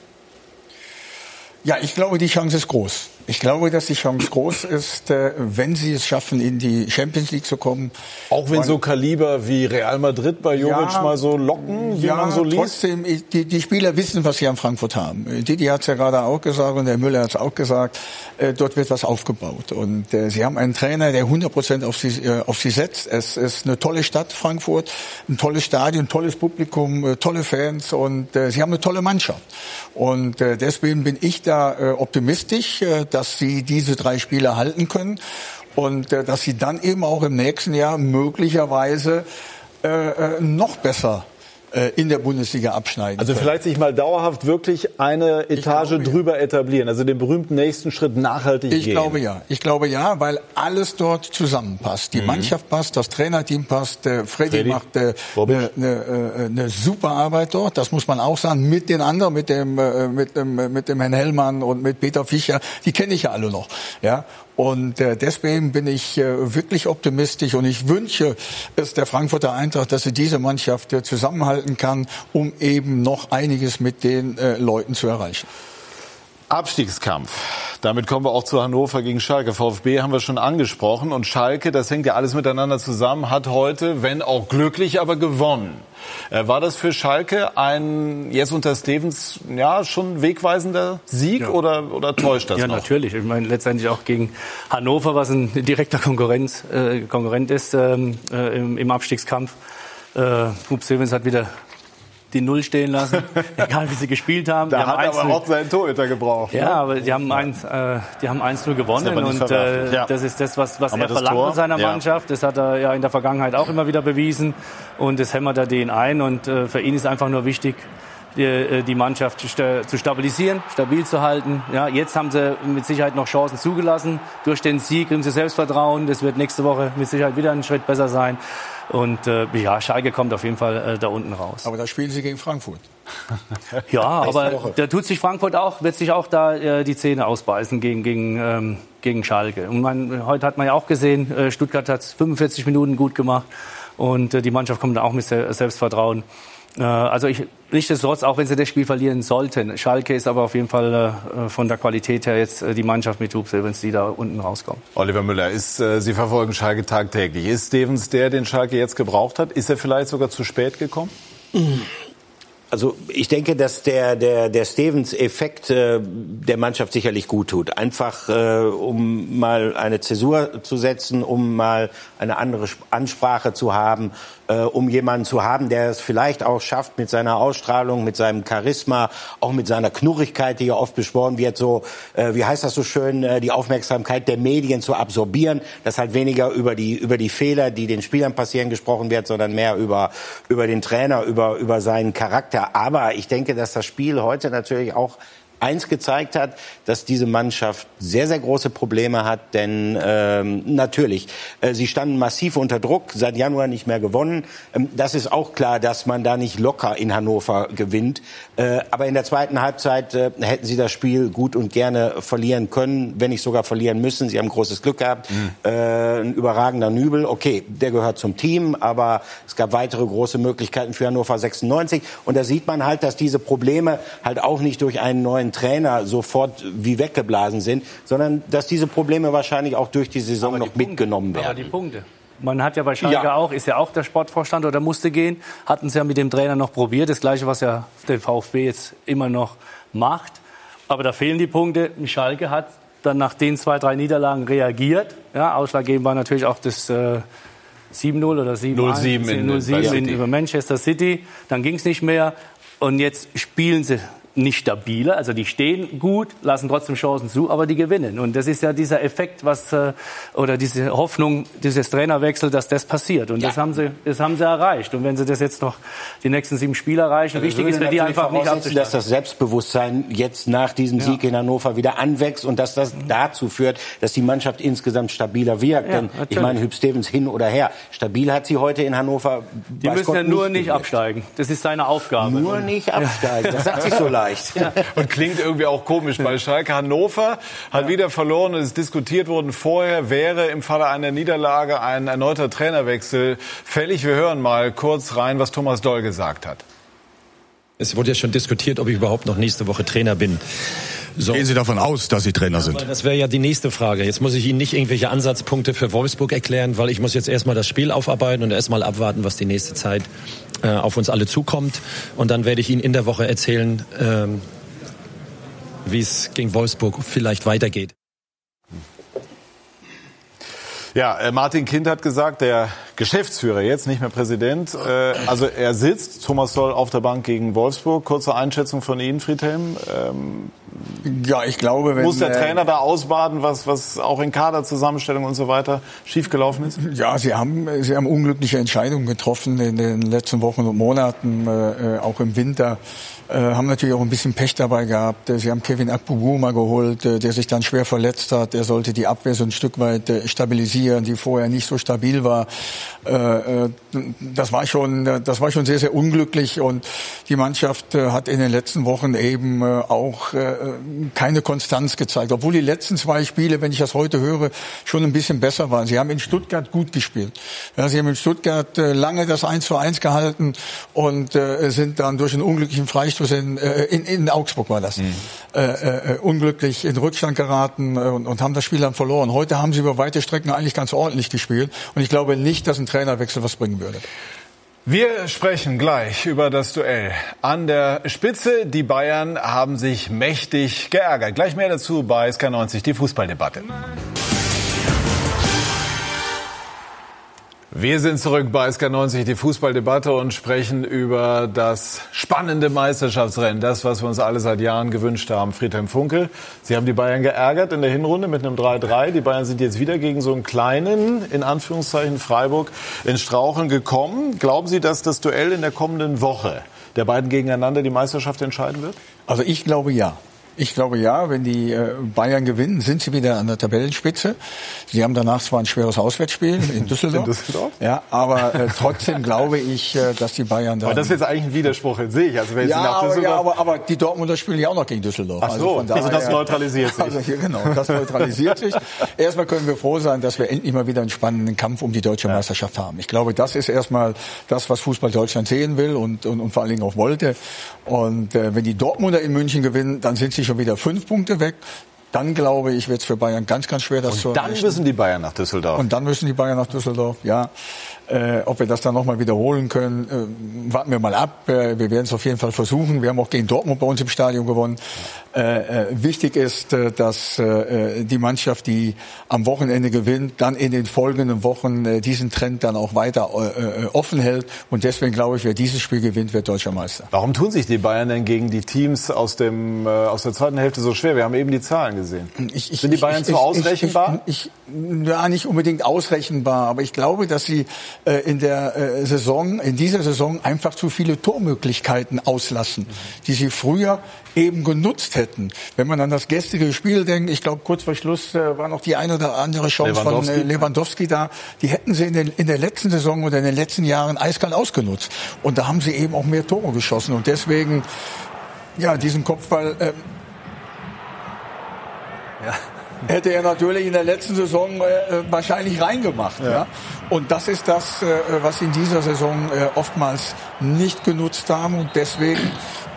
Ja, ich glaube, die Chance ist groß. Ich glaube, dass die Chance groß ist, äh, wenn sie es schaffen, in die Champions League zu kommen. Auch wenn so Kaliber wie Real Madrid bei Jovic ja, mal so locken, wie ja, man so liest? trotzdem, die, die Spieler wissen, was sie an Frankfurt haben. Didi hat es ja gerade auch gesagt und der Müller hat es auch gesagt. Äh, dort wird was aufgebaut. Und äh, sie haben einen Trainer, der 100 Prozent auf sie, auf sie setzt. Es ist eine tolle Stadt, Frankfurt. Ein tolles Stadion, tolles Publikum, tolle Fans und sie haben eine tolle Mannschaft. Und deswegen bin ich da optimistisch, dass sie diese drei Spiele halten können und äh, dass sie dann eben auch im nächsten Jahr möglicherweise äh, äh noch besser in der Bundesliga abschneiden Also können. vielleicht sich mal dauerhaft wirklich eine Etage glaube, ja. drüber etablieren, also den berühmten nächsten Schritt nachhaltig Ich gehen. glaube ja. Ich glaube ja, weil alles dort zusammenpasst. Die Mannschaft passt, das Trainerteam passt. Äh, Freddy, Freddy, macht äh, Bobic. eine ne, äh, ne super Arbeit dort. Das muss man auch sagen. Mit den anderen, mit dem, äh, mit dem, äh, mit dem Herrn Hellmann und mit Peter Fischer. Die kenne ich ja alle noch. Ja. Und äh, deswegen bin ich äh, wirklich optimistisch und ich wünsche es der Frankfurter Eintracht, dass sie diese Mannschaft äh, zusammenhalten kann, um eben noch einiges mit den äh, Leuten zu erreichen. Abstiegskampf. Damit kommen wir auch zu Hannover gegen Schalke. VfB haben wir schon angesprochen. Und Schalke, das hängt ja alles miteinander zusammen, hat heute, wenn auch glücklich, aber gewonnen. Äh, War das für Schalke ein jetzt unter Stevens ja schon wegweisender Sieg oder, oder täuscht das ja, noch? natürlich. Ich meine, letztendlich auch gegen Hannover, was ein direkter Konkurrenz, äh, Konkurrent ist ähm, äh, im, im Abstiegskampf. Äh, Hub Stevens hat wieder die Null stehen lassen, egal wie sie gespielt haben. Die Da haben hat aber 1-0 auch seinen Torhüter gebraucht. Ja, aber die haben eins, äh, die haben 1-0 gewonnen aber nicht und äh. Ja. das ist das, was, was Aber er verlangt Tor, von seiner ja. Mannschaft. Das hat er ja in der Vergangenheit auch immer wieder bewiesen und das hämmert er den ein und äh, für ihn ist einfach nur wichtig, die, äh, die Mannschaft zu sta- zu stabilisieren, stabil zu halten. Ja, jetzt haben sie mit Sicherheit noch Chancen zugelassen. Durch den Sieg kriegen sie Selbstvertrauen. Das wird nächste Woche mit Sicherheit wieder ein Schritt besser sein. Und äh, ja, Schalke kommt auf jeden Fall äh, da unten raus. Aber da spielen sie gegen Frankfurt. Ja, aber da tut sich Frankfurt auch, wird sich auch da äh, die Zähne ausbeißen gegen, gegen, ähm, gegen Schalke. Und man, heute hat man ja auch gesehen, äh, Stuttgart hat 45 Minuten gut gemacht und äh, die Mannschaft kommt da auch mit Se Selbstvertrauen. Äh, also ich, nichtsdestotrotz, auch wenn sie das Spiel verlieren sollten, Schalke ist aber auf jeden Fall äh, von der Qualität her jetzt äh, die Mannschaft mit Hub Silvens, die da unten rauskommt. Oliver Müller, ist, äh, Sie verfolgen Schalke tagtäglich. Ist Stevens der, den Schalke jetzt gebraucht hat? Ist er vielleicht sogar zu spät gekommen? Also ich denke, dass der, der, der Stevens-Effekt der Mannschaft sicherlich gut tut. Einfach um mal eine Zäsur zu setzen, um mal eine andere Sp- Ansprache zu haben, äh, um jemanden zu haben, der es vielleicht auch schafft, mit seiner Ausstrahlung, mit seinem Charisma, auch mit seiner Knurrigkeit, die ja oft beschworen wird, so, äh, wie heißt das so schön, äh, die Aufmerksamkeit der Medien zu absorbieren, dass halt weniger über die, über die Fehler, die den Spielern passieren, gesprochen wird, sondern mehr über, über den Trainer, über, über seinen Charakter. Aber ich denke, dass das Spiel heute natürlich auch eins gezeigt hat, dass diese Mannschaft sehr, sehr große Probleme hat, denn ähm, natürlich, äh, sie standen massiv unter Druck, seit Januar nicht mehr gewonnen. Ähm, das ist auch klar, dass man da nicht locker in Hannover gewinnt. Äh, aber in der zweiten Halbzeit äh, hätten sie das Spiel gut und gerne verlieren können, wenn nicht sogar verlieren müssen. Sie haben großes Glück gehabt. Äh, ein überragender Nübel, okay, der gehört zum Team, aber es gab weitere große Möglichkeiten für Hannover 96. Und da sieht man halt, dass diese Probleme halt auch nicht durch einen neuen Trainer sofort wie weggeblasen sind, sondern dass diese Probleme wahrscheinlich auch durch die Saison noch mitgenommen Aber werden. die Punkte. Man hat ja bei Schalke Ja. auch, ist ja auch der Sportvorstand oder musste gehen, hatten es ja mit dem Trainer noch probiert. Das Gleiche, was ja der VfB jetzt immer noch macht. Aber da fehlen die Punkte. Schalke hat dann nach den zwei, drei Niederlagen reagiert. Ja, ausschlaggebend war natürlich auch das äh, 7-0 oder 7 0-7 in- bei 0-7 in, über Manchester City. Dann ging es nicht mehr. Und jetzt spielen sie nicht stabiler, also die stehen gut, lassen trotzdem Chancen zu, aber die gewinnen. Und das ist ja dieser Effekt, was äh, oder diese Hoffnung, dieses Trainerwechsel, dass das passiert. Und das haben sie, das haben sie erreicht. Und wenn sie das jetzt noch die nächsten sieben Spiele erreichen, wichtig ist für die einfach nicht voraussetzen, dass das Selbstbewusstsein jetzt nach diesem Sieg in Hannover wieder anwächst und dass das dazu führt, dass die Mannschaft insgesamt stabiler wirkt. Ja, Denn ich natürlich. meine, Hüb Stevens hin oder her, stabil hat sie heute in Hannover. Die müssen Gott ja nur nicht gewirkt. absteigen. Das ist seine Aufgabe. Nur nicht absteigen. Das sagt sich so leicht. Und klingt irgendwie auch komisch bei Schalke. Hannover hat wieder verloren. Es ist diskutiert worden vorher, wäre im Falle einer Niederlage ein erneuter Trainerwechsel fällig. Wir hören mal kurz rein, was Thomas Doll gesagt hat. Es wurde ja schon diskutiert, ob ich überhaupt noch nächste Woche Trainer bin. So. Gehen Sie davon aus, dass Sie Trainer sind? Weil Das wäre ja die nächste Frage. Jetzt muss ich Ihnen nicht irgendwelche Ansatzpunkte für Wolfsburg erklären, weil ich muss jetzt erstmal das Spiel aufarbeiten und erstmal abwarten, was die nächste Zeit äh, auf uns alle zukommt. Und dann werde ich Ihnen in der Woche erzählen, ähm, wie es gegen Wolfsburg vielleicht weitergeht. Ja, äh, Martin Kind hat gesagt, der Geschäftsführer jetzt, nicht mehr Präsident, äh, also er sitzt, Thomas Doll, auf der Bank gegen Wolfsburg. Kurze Einschätzung von Ihnen, Friedhelm. Ähm, Ja, ich glaube, wenn, Muss der äh, Trainer da ausbaden, was, was auch in Kaderzusammenstellung und so weiter schiefgelaufen ist? Ja, sie haben, sie haben unglückliche Entscheidungen getroffen in den letzten Wochen und Monaten, äh, auch im Winter. Äh, haben natürlich auch ein bisschen Pech dabei gehabt. Sie haben Kevin Akpoguma geholt, äh, der sich dann schwer verletzt hat. Er sollte die Abwehr so ein Stück weit äh, stabilisieren, die vorher nicht so stabil war. Das war schon, das war schon sehr, sehr unglücklich und die Mannschaft hat in den letzten Wochen eben auch keine Konstanz gezeigt, obwohl die letzten zwei Spiele, wenn ich das heute höre, schon ein bisschen besser waren. Sie haben in Stuttgart gut gespielt. Sie haben in Stuttgart lange das 1 zu 1 gehalten und sind dann durch einen unglücklichen Freistoß in, äh, in, in Augsburg war das, Mhm. äh, äh, unglücklich in Rückstand geraten äh, und, und haben das Spiel dann verloren. Heute haben sie über weite Strecken eigentlich ganz ordentlich gespielt und ich glaube nicht, dass ein Trainerwechsel was bringen würde. Wir sprechen gleich über das Duell. An der Spitze, die Bayern haben sich mächtig geärgert. Gleich mehr dazu bei SK90, die Fußballdebatte. Wir sind zurück bei SK90, die Fußballdebatte und sprechen über das spannende Meisterschaftsrennen. Das, was wir uns alle seit Jahren gewünscht haben. Friedhelm Funkel, Sie haben die Bayern geärgert in der Hinrunde mit einem 3-3. Die Bayern sind jetzt wieder gegen so einen kleinen, in Anführungszeichen, Freiburg in Straucheln gekommen. Glauben Sie, dass das Duell in der kommenden Woche der beiden gegeneinander die Meisterschaft entscheiden wird? Also ich glaube ja. Ich glaube ja, wenn die äh, Bayern gewinnen, sind sie wieder an der Tabellenspitze. Sie haben danach zwar ein schweres Auswärtsspiel in Düsseldorf. In Düsseldorf? Ja, aber äh, trotzdem glaube ich, äh, dass die Bayern da. Aber das ist jetzt eigentlich ein Widerspruch in sich. Also wenn ja, Sie nach aber, Düsseldorf ja aber, aber die Dortmunder spielen ja auch noch gegen Düsseldorf. Ach so, von also das neutralisiert sich. Also hier, genau, das neutralisiert sich. Erstmal können wir froh sein, dass wir endlich mal wieder einen spannenden Kampf um die deutsche Meisterschaft haben. Ich glaube, das ist erstmal das, was Fußball Deutschland sehen will und, und, und vor allen Dingen auch wollte. Und äh, wenn die Dortmunder in München gewinnen, dann sind sie schon wieder fünf Punkte weg. Dann glaube ich, wird es für Bayern ganz, ganz schwer, das zu Und dann erreichen. müssen die Bayern nach Düsseldorf. Und dann müssen die Bayern nach Düsseldorf, ja. Äh, ob wir das dann nochmal wiederholen können, äh, warten wir mal ab. Äh, wir werden es auf jeden Fall versuchen. Wir haben auch gegen Dortmund bei uns im Stadion gewonnen. Äh, äh, wichtig ist, äh, dass äh, die Mannschaft, die am Wochenende gewinnt, dann in den folgenden Wochen äh, diesen Trend dann auch weiter äh, äh, offen hält. Und deswegen glaube ich, wer dieses Spiel gewinnt, wird deutscher Meister. Warum tun sich die Bayern denn gegen die Teams aus, dem, äh, aus der zweiten Hälfte so schwer? Wir haben eben die Zahlen gesehen. Ich, ich, Sind die Bayern ich, zu ich, ausrechenbar? Ja, nicht unbedingt ausrechenbar, aber ich glaube, dass sie äh, in der äh, Saison, in dieser Saison einfach zu viele Tormöglichkeiten auslassen, die sie früher eben genutzt hätten. Wenn man an das gestrige Spiel denkt, ich glaube, kurz vor Schluss äh, war noch die eine oder andere Chance von Lewandowski. äh, Lewandowski da. Die hätten sie in, den, in der letzten Saison oder in den letzten Jahren eiskalt ausgenutzt. Und da haben sie eben auch mehr Tore geschossen. Und deswegen, ja, diesen Kopfball, ähm, hätte er natürlich in der letzten Saison äh, wahrscheinlich reingemacht. Ja. Und das ist das, äh, was sie in dieser Saison äh, oftmals nicht genutzt haben. Und deswegen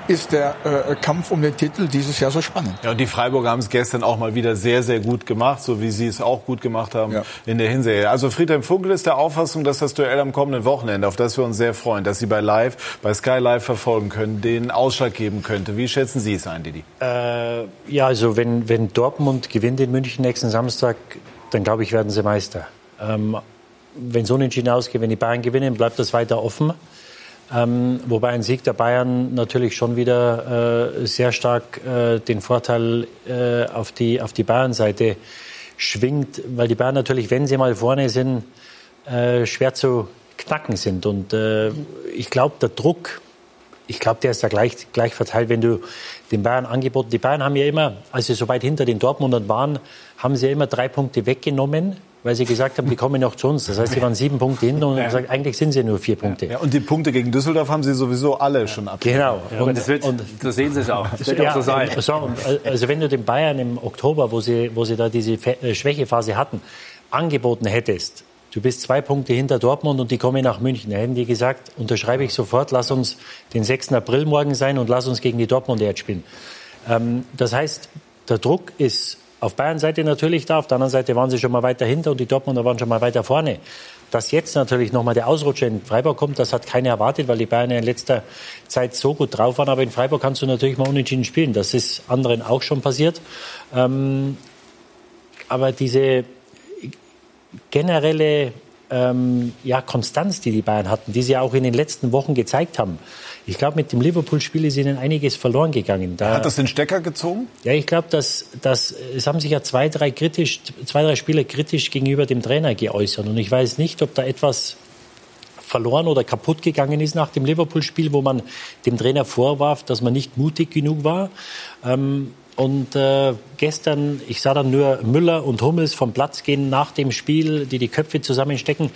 ist der äh, Kampf um den Titel dieses Jahr so spannend. Ja, und die Freiburger haben es gestern auch mal wieder sehr, sehr gut gemacht, so wie sie es auch gut gemacht haben Ja. in der Hinserie. Also Friedhelm Funkel ist der Auffassung, dass das Duell am kommenden Wochenende, auf das wir uns sehr freuen, dass Sie bei Live, bei Sky Live verfolgen können, den Ausschlag geben könnte. Wie schätzen Sie es ein, Didi? Äh, ja, also wenn, wenn Dortmund gewinnt in München nächsten Samstag, dann glaube ich, werden sie Meister. Ähm, wenn so unentschieden ausgeht, wenn die Bayern gewinnen, bleibt das weiter offen. Ähm, wobei ein Sieg der Bayern natürlich schon wieder äh, sehr stark äh, den Vorteil äh, auf die, auf die Bayern-Seite schwingt, weil die Bayern natürlich, wenn sie mal vorne sind, äh, schwer zu knacken sind. Und äh, ich glaube, der Druck, ich glaube, der ist da gleich, gleich verteilt, wenn du den Bayern angeboten. Die Bayern haben ja immer, als sie so weit hinter den Dortmundern waren, haben sie ja immer drei Punkte weggenommen, weil sie gesagt haben, die kommen noch zu uns. Das heißt, sie waren sieben Punkte hinter und haben gesagt, eigentlich sind sie nur vier Punkte. Ja, und die Punkte gegen Düsseldorf haben Sie sowieso alle schon ab. Genau. Und das, wird, das sehen Sie es auch. Das wird auch so sein. und- so, und, also wenn du den Bayern im Oktober, wo sie, wo sie da diese äh, Schwächephase hatten, angeboten hättest, du bist zwei Punkte hinter Dortmund und die kommen nach München, dann hätten die gesagt, unterschreibe ich sofort, lass uns den 6. April morgen sein und lass uns gegen die Dortmunder jetzt spielen. Ähm, das heißt, der Druck ist auf Bayern-Seite natürlich da, auf der anderen Seite waren sie schon mal weiter hinter und die Dortmunder waren schon mal weiter vorne. Dass jetzt natürlich nochmal der Ausrutscher in Freiburg kommt, das hat keiner erwartet, weil die Bayern ja in letzter Zeit so gut drauf waren. Aber in Freiburg kannst du natürlich mal unentschieden spielen. Das ist anderen auch schon passiert. Ähm, aber diese generelle ähm, ja, Konstanz, die die Bayern hatten, die sie auch in den letzten Wochen gezeigt haben, Ich glaube, mit dem Liverpool-Spiel ist ihnen einiges verloren gegangen. Da Hat das den Stecker gezogen? Ja, ich glaube, dass, dass es haben sich ja zwei, drei kritisch, zwei, drei Spieler kritisch gegenüber dem Trainer geäußert. Und ich weiß nicht, ob da etwas verloren oder kaputt gegangen ist nach dem Liverpool-Spiel, wo man dem Trainer vorwarf, dass man nicht mutig genug war. Ähm, und äh, gestern, ich sah dann nur Müller und Hummels vom Platz gehen nach dem Spiel, die die Köpfe zusammenstecken.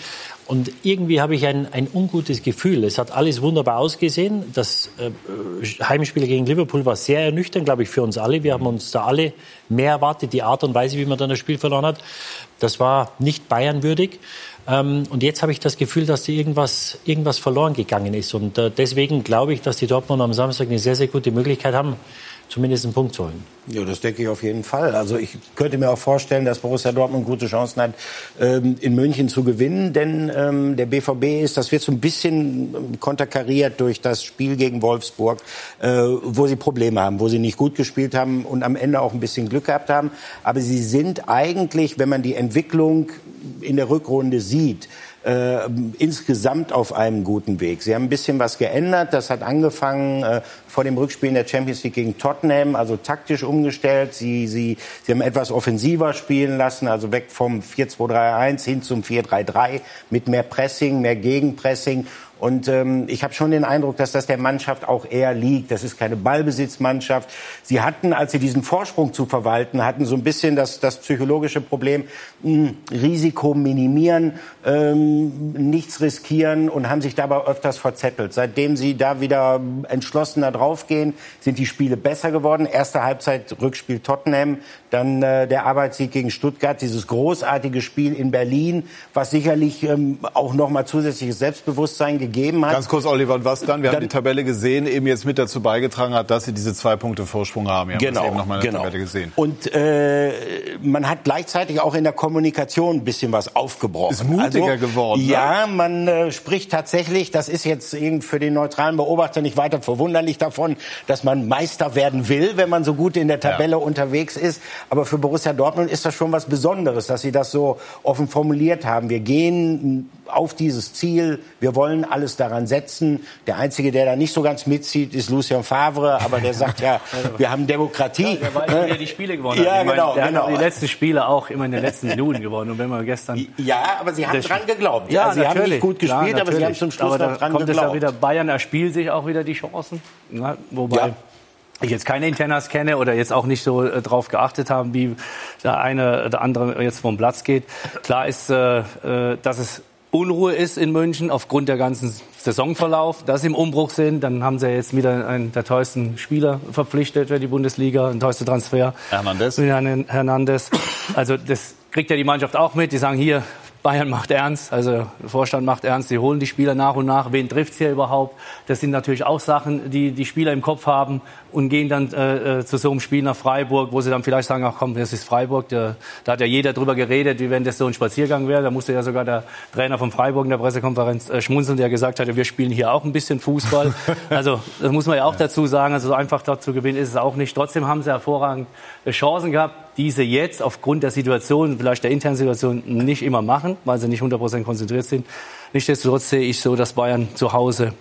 Und irgendwie habe ich ein, ein ungutes Gefühl. Es hat alles wunderbar ausgesehen. Das äh, Heimspiel gegen Liverpool war sehr ernüchternd, glaube ich, für uns alle. Wir haben uns da alle mehr erwartet, die Art und Weise, wie man dann das Spiel verloren hat. Das war nicht Bayern-würdig. Ähm, und jetzt habe ich das Gefühl, dass da irgendwas, irgendwas verloren gegangen ist. Und äh, deswegen glaube ich, dass die Dortmund am Samstag eine sehr, sehr gute Möglichkeit haben, zumindest einen Punkt zu holen. Ja, das denke ich auf jeden Fall. Also ich könnte mir auch vorstellen, dass Borussia Dortmund gute Chancen hat, ähm, in München zu gewinnen, denn ähm, der BVB ist, das wird so ein bisschen ähm, konterkariert durch das Spiel gegen Wolfsburg, äh, wo sie Probleme haben, wo sie nicht gut gespielt haben und am Ende auch ein bisschen Glück gehabt haben. Aber sie sind eigentlich, wenn man die Entwicklung in der Rückrunde sieht, äh, insgesamt auf einem guten Weg. Sie haben ein bisschen was geändert. Das hat angefangen äh, vor dem Rückspiel in der Champions League gegen Tottenham, also taktisch umgestellt. Sie, sie, sie haben etwas offensiver spielen lassen, also weg vom 4-2-3-1 hin zum 4-3-3 mit mehr Pressing, mehr Gegenpressing und ähm, ich habe schon den Eindruck, dass das der Mannschaft auch eher liegt. Das ist keine Ballbesitzmannschaft. Sie hatten, als sie diesen Vorsprung zu verwalten hatten, so ein bisschen das, das psychologische Problem, mh, hm, Risiko minimieren, ähm, nichts riskieren und haben sich dabei öfters verzettelt. Seitdem sie da wieder entschlossener draufgehen, sind die Spiele besser geworden. Erste Halbzeit Rückspiel Tottenham, dann äh, der Arbeitssieg gegen Stuttgart, dieses großartige Spiel in Berlin, was sicherlich ähm, auch noch mal zusätzliches Selbstbewusstsein gegeben hat. Ganz kurz, Oliver, und was dann? Wir dann, haben die Tabelle gesehen, eben jetzt mit dazu beigetragen hat, dass sie diese zwei Punkte Vorsprung haben. Wir haben genau, das eben noch mal in der genau. Tabelle gesehen. Und äh, man hat gleichzeitig auch in der Kommunikation ein bisschen was aufgebrochen. Ist mutiger also, geworden. Ne? Ja, ne? man äh, spricht tatsächlich, das ist jetzt für den neutralen Beobachter nicht weiter verwunderlich davon, dass man Meister werden will, wenn man so gut in der Tabelle ja. unterwegs ist. Aber für Borussia Dortmund ist das schon was Besonderes, dass sie das so offen formuliert haben. Wir gehen auf dieses Ziel, wir wollen alles daran setzen. Der Einzige, der da nicht so ganz mitzieht, ist Lucien Favre, aber der sagt ja, wir haben Demokratie. Ja, der der die Spiele gewonnen ja. Ja, genau, der genau. hat die letzten Spiele auch immer in den letzten Minuten gewonnen. Und wenn man gestern ja, aber sie haben dran geglaubt. Ja, sie natürlich. haben nicht gut gespielt, Klar, aber sie haben zum Schluss aber noch dran kommt geglaubt. Es ja wieder Bayern erspielt sich auch wieder die Chancen. Ja, wobei ja ich jetzt keine Internas kenne oder jetzt auch nicht so äh, drauf geachtet haben, wie der eine oder andere jetzt vom Platz geht. Klar ist, äh, äh, dass es Unruhe ist in München aufgrund der ganzen Saisonverlauf, dass sie im Umbruch sind. Dann haben sie jetzt wieder einen der teuersten Spieler verpflichtet für die Bundesliga, ein teuerster Transfer. Hernandez. Hernandez. Also das kriegt ja die Mannschaft auch mit. Die sagen hier, Bayern macht ernst, also der Vorstand macht ernst, sie holen die Spieler nach und nach. Wen trifft's hier überhaupt? Das sind natürlich auch Sachen, die die Spieler im Kopf haben und gehen dann äh, äh, zu so einem Spiel nach Freiburg, wo sie dann vielleicht sagen, ach komm, das ist Freiburg. Der, da hat ja jeder drüber geredet, wie wenn das so ein Spaziergang wäre. Da musste ja sogar der Trainer von Freiburg in der Pressekonferenz äh, schmunzeln, der gesagt hatte, wir spielen hier auch ein bisschen Fußball. also das muss man ja auch dazu sagen. Also so einfach dort zu gewinnen ist es auch nicht. Trotzdem haben sie hervorragend Chancen gehabt, diese jetzt aufgrund der Situation, vielleicht der internen Situation, nicht immer machen, weil sie nicht 100% konzentriert sind. Nichtsdestotrotz sehe ich so, dass Bayern zu Hause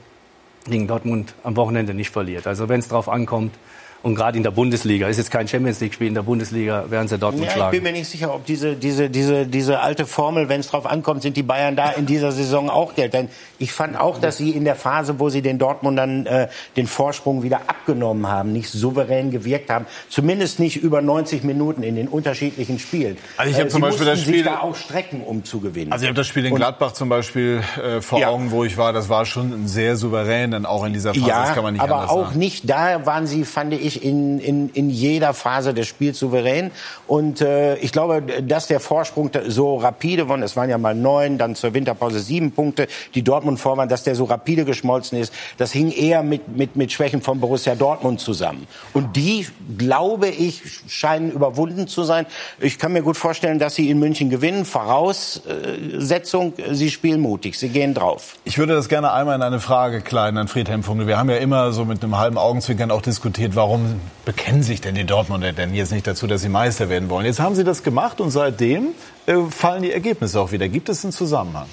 gegen Dortmund am Wochenende nicht verliert. Also wenn es darauf ankommt, und gerade in der Bundesliga, ist jetzt kein Champions League-Spiel, in der Bundesliga werden sie Dortmund ja, schlagen. Ich bin mir nicht sicher, ob diese, diese, diese, diese alte Formel, wenn es drauf ankommt, sind die Bayern da in dieser Saison auch Geld. Denn ich fand auch, dass sie in der Phase, wo sie den Dortmundern äh, den Vorsprung wieder abgenommen haben, nicht souverän gewirkt haben. Zumindest nicht über 90 Minuten in den unterschiedlichen Spielen. Also ich habe äh, zum Beispiel das Spiel sich da auch strecken, um zu gewinnen. Also ich habe das Spiel in Gladbach zum Beispiel äh, vor Ja. Augen, wo ich war. Das war schon sehr souverän, dann auch in dieser Phase. Ja, das kann man nicht aber anders auch sagen. nicht da waren sie, fand ich, in, in, in jeder Phase des Spiels souverän. Und äh, ich glaube, dass der Vorsprung so rapide war, es waren ja mal neun, dann zur Winterpause sieben Punkte, die Dortmund vor waren, dass der so rapide geschmolzen ist, das hing eher mit, mit, mit Schwächen von Borussia Dortmund zusammen. Und die, glaube ich, scheinen überwunden zu sein. Ich kann mir gut vorstellen, dass sie in München gewinnen. Voraussetzung, sie spielen mutig, sie gehen drauf. Ich würde das gerne einmal in eine Frage kleiden an Friedhelm Funkel. Wir haben ja immer so mit einem halben Augenzwinkern auch diskutiert, warum bekennen sich denn die Dortmunder denn jetzt nicht dazu, dass sie Meister werden wollen? Jetzt haben sie das gemacht und seitdem äh, fallen die Ergebnisse auch wieder. Gibt es einen Zusammenhang?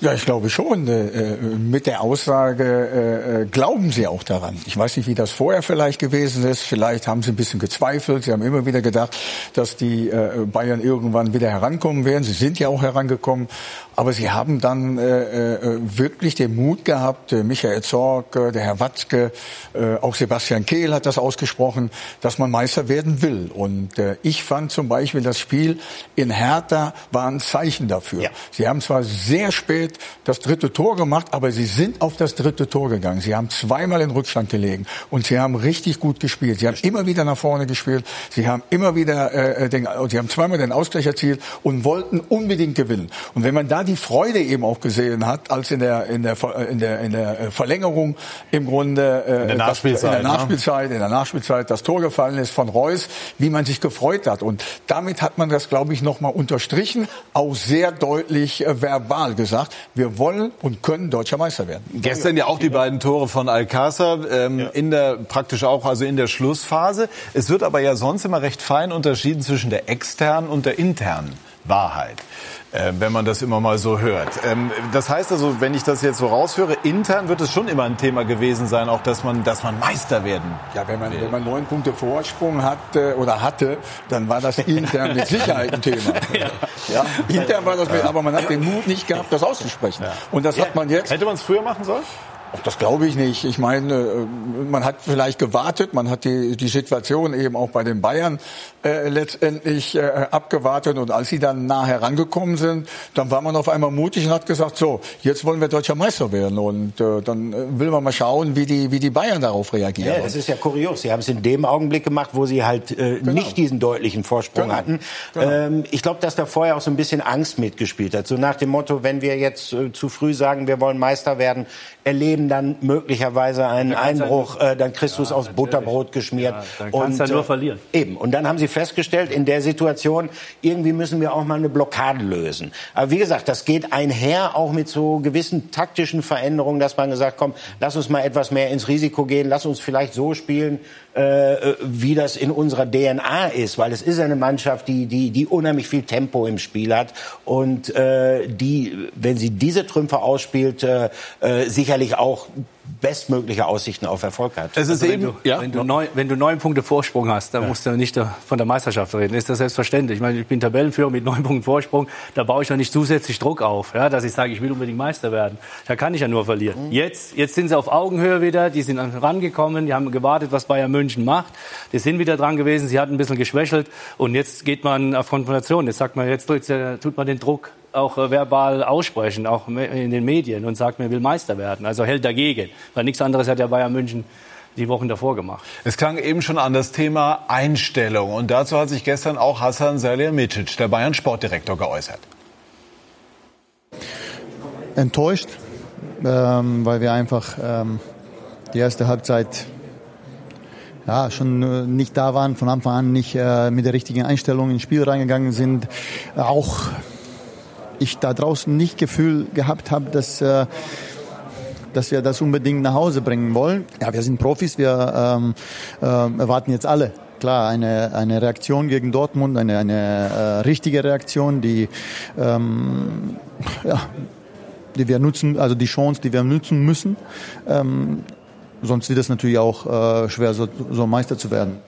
Ja, ich glaube schon. Äh, mit der Aussage äh, glauben Sie auch daran. Ich weiß nicht, wie das vorher vielleicht gewesen ist. Vielleicht haben Sie ein bisschen gezweifelt. Sie haben immer wieder gedacht, dass die äh, Bayern irgendwann wieder herankommen werden. Sie sind ja auch herangekommen. Aber Sie haben dann äh, äh, wirklich den Mut gehabt, äh, Michael Zorg, äh, der Herr Watzke, äh, auch Sebastian Kehl hat das ausgesprochen, dass man Meister werden will. Und äh, ich fand zum Beispiel, das Spiel in Hertha war ein Zeichen dafür. Ja. Sie haben zwar sehr spät das dritte Tor gemacht, aber Sie sind auf das dritte Tor gegangen. Sie haben zweimal in Rückstand gelegen und Sie haben richtig gut gespielt. Sie haben immer wieder nach vorne gespielt. Sie haben immer wieder, äh, den, Sie haben zweimal den Ausgleich erzielt und wollten unbedingt gewinnen. Und wenn man da die Freude eben auch gesehen hat, als in der in der in der, in der äh, Verlängerung im Grunde äh, in der Nachspielzeit, das, in der Nachspielzeit, ne? in der Nachspielzeit das Tor gefallen ist von Reus, wie man sich gefreut hat und damit hat man das glaube ich noch mal unterstrichen, auch sehr deutlich äh, verbal gesagt, wir wollen und können deutscher Meister werden. Gestern ja auch die beiden Tore von Alcázar ähm, ja. in der praktisch auch also in der Schlussphase. Es wird aber ja sonst immer recht fein unterschieden zwischen der externen und der internen Wahrheit äh, wenn man das immer mal so hört. Ähm, das heißt also, wenn ich das jetzt so raushöre, intern wird es schon immer ein Thema gewesen sein, auch dass man, dass man Meister werden. Ja, wenn man, wenn man neun Punkte Vorsprung hat äh, oder hatte, dann war das intern mit Sicherheit ein Thema. ja. ja. intern war das, aber man hat den Mut nicht gehabt, das auszusprechen. Ja. Und das hat man jetzt. Hätte man es früher machen sollen? Ach, das glaube ich nicht. Ich meine, äh, man hat vielleicht gewartet, man hat die, die Situation eben auch bei den Bayern äh, letztendlich äh, abgewartet und als sie dann nah herangekommen sind, dann war man auf einmal mutig und hat gesagt, so, jetzt wollen wir deutscher Meister werden und äh, dann äh, will man mal schauen, wie die, wie die Bayern darauf reagieren. Ja, das ist ja kurios. Sie haben es in dem Augenblick gemacht, wo sie halt äh, genau. nicht diesen deutlichen Vorsprung genau. hatten. Genau. Ähm, ich glaube, dass da vorher auch so ein bisschen Angst mitgespielt hat. So nach dem Motto, wenn wir jetzt äh, zu früh sagen, wir wollen Meister werden, erleben dann möglicherweise einen Einbruch, äh, dann kriegst du es ja, aufs Butterbrot geschmiert. Ja, dann kannst und, du nur äh, verlieren. Eben. Und dann haben sie festgestellt, in der Situation, irgendwie müssen wir auch mal eine Blockade lösen. Aber wie gesagt, das geht einher auch mit so gewissen taktischen Veränderungen, dass man gesagt, komm, lass uns mal etwas mehr ins Risiko gehen, lass uns vielleicht so spielen, äh, wie das in unserer DNA ist, weil es ist eine Mannschaft, die, die, die unheimlich viel Tempo im Spiel hat und äh, die, wenn sie diese Trümpfe ausspielt, äh, äh, sicherlich auch bestmögliche Aussichten auf Erfolg hat. Es ist also eben, wenn, du, ja? wenn, du neun, wenn du neun Punkte Vorsprung hast, dann ja. musst du nicht von der Meisterschaft reden. Ist das selbstverständlich? Ich meine, ich bin Tabellenführer mit neun Punkten Vorsprung. Da baue ich ja nicht zusätzlich Druck auf, ja, dass ich sage, ich will unbedingt Meister werden. Da kann ich ja nur verlieren. Mhm. Jetzt, jetzt sind sie auf Augenhöhe wieder. Die sind rangekommen. Die haben gewartet, was Bayern München macht. Die sind wieder dran gewesen. Sie hatten ein bisschen geschwächelt. Und jetzt geht man auf Konfrontation. Jetzt sagt man, jetzt tut man den Druck auch äh, verbal aussprechen, auch in den Medien und sagt, man will Meister werden. Also hält dagegen. Weil nichts anderes hat ja Bayern München die Wochen davor gemacht. Es klang eben schon an das Thema Einstellung. Und dazu hat sich gestern auch Hassan Salihamidzic, der Bayern Sportdirektor, geäußert. Enttäuscht, ähm, weil wir einfach ähm, die erste Halbzeit ja, schon äh, nicht da waren, von Anfang an nicht äh, mit der richtigen Einstellung ins Spiel reingegangen sind. Auch ich da draußen nicht Gefühl gehabt habe, dass äh, dass wir das unbedingt nach Hause bringen wollen. Ja, wir sind Profis, wir ähm, äh, erwarten jetzt alle klar eine, eine Reaktion gegen Dortmund, eine, eine äh, richtige Reaktion, die, ähm, ja, die wir nutzen, also die Chance, die wir nutzen müssen. Ähm, sonst wird es natürlich auch äh, schwer, so, so Meister zu werden.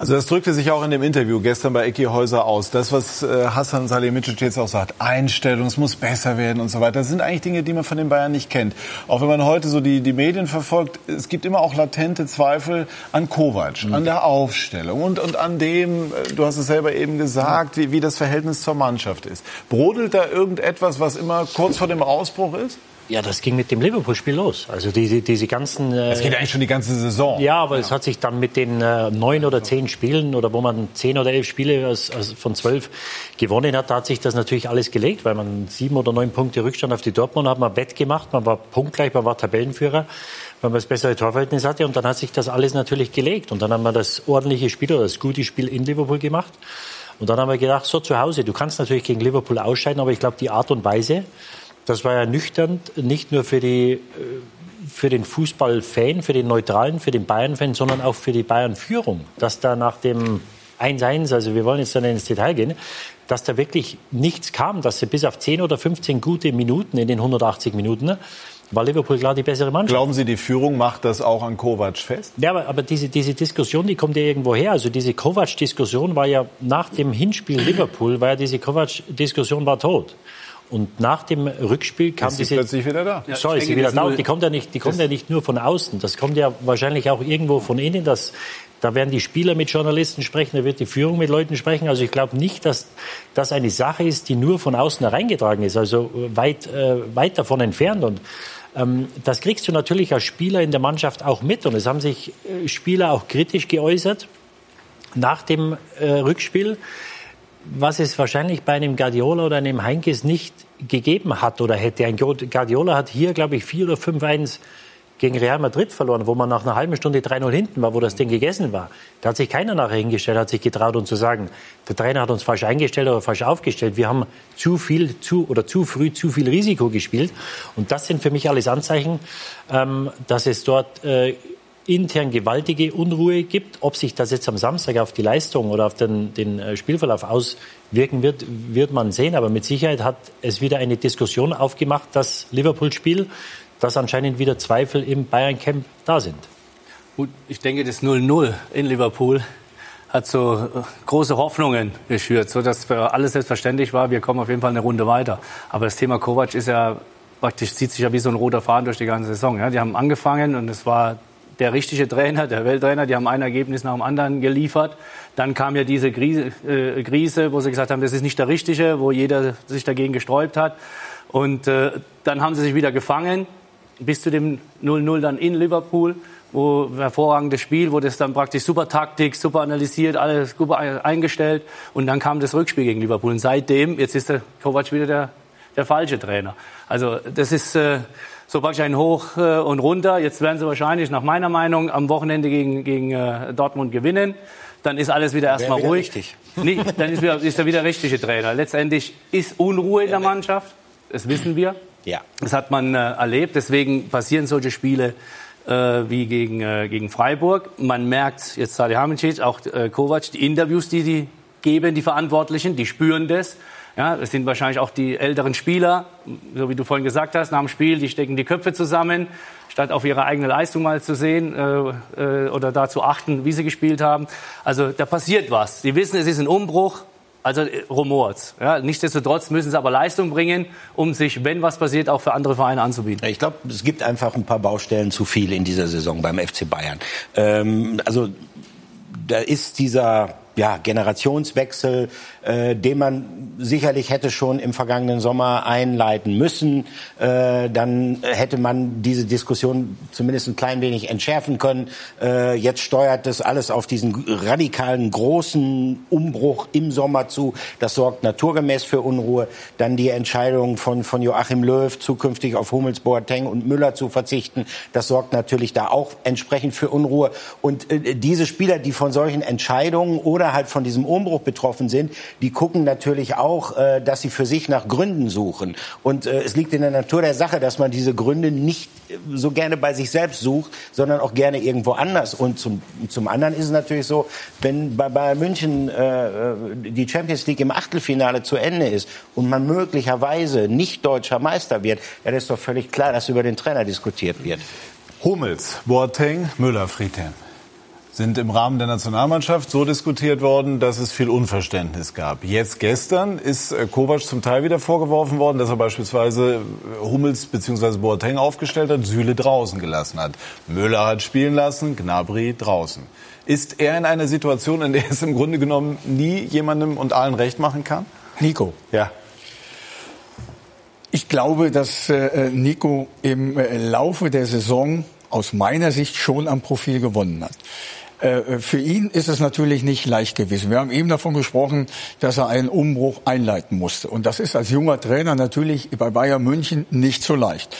Also das drückte sich auch in dem Interview gestern bei Eki Häuser aus. Das, was äh, Hassan Salihamidzic jetzt auch sagt, Einstellung, es muss besser werden und so weiter, das sind eigentlich Dinge, die man von den Bayern nicht kennt. Auch wenn man heute so die, die Medien verfolgt, es gibt immer auch latente Zweifel an Kovac, mhm. an der Aufstellung und, und an dem, äh, du hast es selber eben gesagt, wie, wie das Verhältnis zur Mannschaft ist. Brodelt da irgendetwas, was immer kurz vor dem Ausbruch ist? Ja, das ging mit dem Liverpool-Spiel los. Also die, diese ganzen. Äh, das geht eigentlich schon die ganze Saison. Ja, aber ja. es hat sich dann mit den äh, neun oder zehn Spielen oder wo man zehn oder elf Spiele aus, aus, von zwölf gewonnen hat, da hat sich das natürlich alles gelegt, weil man sieben oder neun Punkte Rückstand auf die Dortmund hat man Bett gemacht, man war punktgleich, man war Tabellenführer, weil man das bessere Torverhältnis hatte und dann hat sich das alles natürlich gelegt und dann haben wir das ordentliche Spiel oder das gute Spiel in Liverpool gemacht. Und dann haben wir gedacht, so zu Hause, du kannst natürlich gegen Liverpool ausscheiden, aber ich glaube, die Art und Weise, das war ernüchternd, nicht nur für, die, äh, für den Fußballfan, für den Neutralen, für den Bayern-Fan, sondern auch für die Bayern-Führung, dass da nach dem 1-1, also wir wollen jetzt dann ins Detail gehen, dass da wirklich nichts kam, dass sie bis auf 10 oder 15 gute Minuten in den 180 Minuten ne, war Liverpool klar die bessere Mannschaft. Glauben Sie, die Führung macht das auch an Kovac fest? Ja, aber, aber diese, diese Diskussion, die kommt ja irgendwo her. Also diese Kovac-Diskussion war ja nach dem Hinspiel Liverpool, war ja diese Kovac-Diskussion war tot. Und nach dem Rückspiel kam ist diese plötzlich wieder da. Ja, Sorry, ist sie wieder da. Die kommt ja nicht, die kommt ja nicht nur von außen. Das kommt ja wahrscheinlich auch irgendwo von innen. Das, da werden die Spieler mit Journalisten sprechen, da wird die Führung mit Leuten sprechen. Also ich glaube nicht, dass das eine Sache ist, die nur von außen hereingetragen ist. Also weit, äh, weit davon entfernt. Und ähm, das kriegst du natürlich als Spieler in der Mannschaft auch mit. Und es haben sich äh, Spieler auch kritisch geäußert nach dem äh, Rückspiel was es wahrscheinlich bei einem Guardiola oder einem Heinkes nicht gegeben hat oder hätte. Ein Guardiola hat hier, glaube ich, 4 oder 5-1 gegen Real Madrid verloren, wo man nach einer halben Stunde 3-0 hinten war, wo das Ding gegessen war. Da hat sich keiner nachher hingestellt, hat sich getraut, uns zu sagen, der Trainer hat uns falsch eingestellt oder falsch aufgestellt. Wir haben zu viel zu oder zu früh zu viel Risiko gespielt. Und das sind für mich alles Anzeichen, ähm, dass es dort äh, intern gewaltige Unruhe gibt. Ob sich das jetzt am Samstag auf die Leistung oder auf den, den äh, Spielverlauf auswirken wird, wird man sehen. Aber mit Sicherheit hat es wieder eine Diskussion aufgemacht, das Liverpool-Spiel, dass anscheinend wieder Zweifel im Bayern-Camp da sind. Gut, ich denke, das 0-0 in Liverpool hat so äh, große Hoffnungen geschürt, so dass alles selbstverständlich war, wir kommen auf jeden Fall eine Runde weiter. Aber das Thema Kovac ist ja praktisch zieht sich ja wie so ein roter Faden durch die ganze Saison. Ja, die haben angefangen und es war der richtige Trainer, der Welttrainer, die haben ein Ergebnis nach dem anderen geliefert. Dann kam ja diese Krise, äh, Krise, wo sie gesagt haben, das ist nicht der Richtige, wo jeder sich dagegen gesträubt hat. Und äh, dann haben sie sich wieder gefangen, bis zu dem 0-0 dann in Liverpool, wo hervorragendes Spiel, wo das dann praktisch super Taktik, super analysiert, alles super eingestellt. Und dann kam das Rückspiel gegen Liverpool. Und seitdem, jetzt ist der Kovac wieder der, der falsche Trainer. Also das ist... Äh, so praktisch ein Hoch äh, und runter. Jetzt werden sie wahrscheinlich nach meiner Meinung am Wochenende gegen, gegen äh, Dortmund gewinnen. Dann ist alles wieder erstmal ruhig. Richtig. Nee, dann ist, wieder, ist er wieder richtige Trainer. Letztendlich ist Unruhe in der Mannschaft. Das wissen wir. Ja. Das hat man äh, erlebt. Deswegen passieren solche Spiele äh, wie gegen, äh, gegen Freiburg. Man merkt jetzt Salihamidzic, auch äh, Kovac, die Interviews, die die geben, die Verantwortlichen, die spüren das. Ja, es sind wahrscheinlich auch die älteren Spieler, so wie du vorhin gesagt hast, nach dem Spiel, die stecken die Köpfe zusammen, statt auf ihre eigene Leistung mal zu sehen äh, äh, oder da zu achten, wie sie gespielt haben. Also da passiert was. Sie wissen, es ist ein Umbruch, also äh, rumort. Ja, nichtsdestotrotz müssen sie aber Leistung bringen, um sich, wenn was passiert, auch für andere Vereine anzubieten. Ich glaube, es gibt einfach ein paar Baustellen zu viel in dieser Saison beim FC Bayern. Ähm, also da ist dieser ja, Generationswechsel, äh, den man sicherlich hätte schon im vergangenen Sommer einleiten müssen. Äh, dann hätte man diese Diskussion zumindest ein klein wenig entschärfen können. Äh, jetzt steuert das alles auf diesen radikalen, großen Umbruch im Sommer zu. Das sorgt naturgemäß für Unruhe. Dann die Entscheidung von, von Joachim Löw, zukünftig auf Hummels, Boateng und Müller zu verzichten. Das sorgt natürlich da auch entsprechend für Unruhe. Und äh, diese Spieler, die von solchen Entscheidungen oder halt von diesem Umbruch betroffen sind, die gucken natürlich auch, äh, dass sie für sich nach Gründen suchen. Und äh, es liegt in der Natur der Sache, dass man diese Gründe nicht so gerne bei sich selbst sucht, sondern auch gerne irgendwo anders. Und zum, zum anderen ist es natürlich so, wenn bei Bayern München äh, die Champions League im Achtelfinale zu Ende ist und man möglicherweise nicht deutscher Meister wird, ja, das ist doch völlig klar, dass über den Trainer diskutiert wird. Hummels, Boateng, Müller, Friedhelm sind im Rahmen der Nationalmannschaft so diskutiert worden, dass es viel Unverständnis gab. Jetzt gestern ist äh, Kovac zum Teil wieder vorgeworfen worden, dass er beispielsweise äh, Hummels bzw. Boateng aufgestellt hat, Süle draußen gelassen hat. Müller hat spielen lassen, Gnabry draußen. Ist er in einer Situation, in der es im Grunde genommen nie jemandem und allen recht machen kann? Nico. Ja. Ich glaube, dass äh, Nico im Laufe der Saison aus meiner Sicht schon am Profil gewonnen hat. Äh, für ihn ist es natürlich nicht leicht gewesen. Wir haben eben davon gesprochen, dass er einen Umbruch einleiten musste. Und das ist als junger Trainer natürlich bei Bayern München nicht so leicht.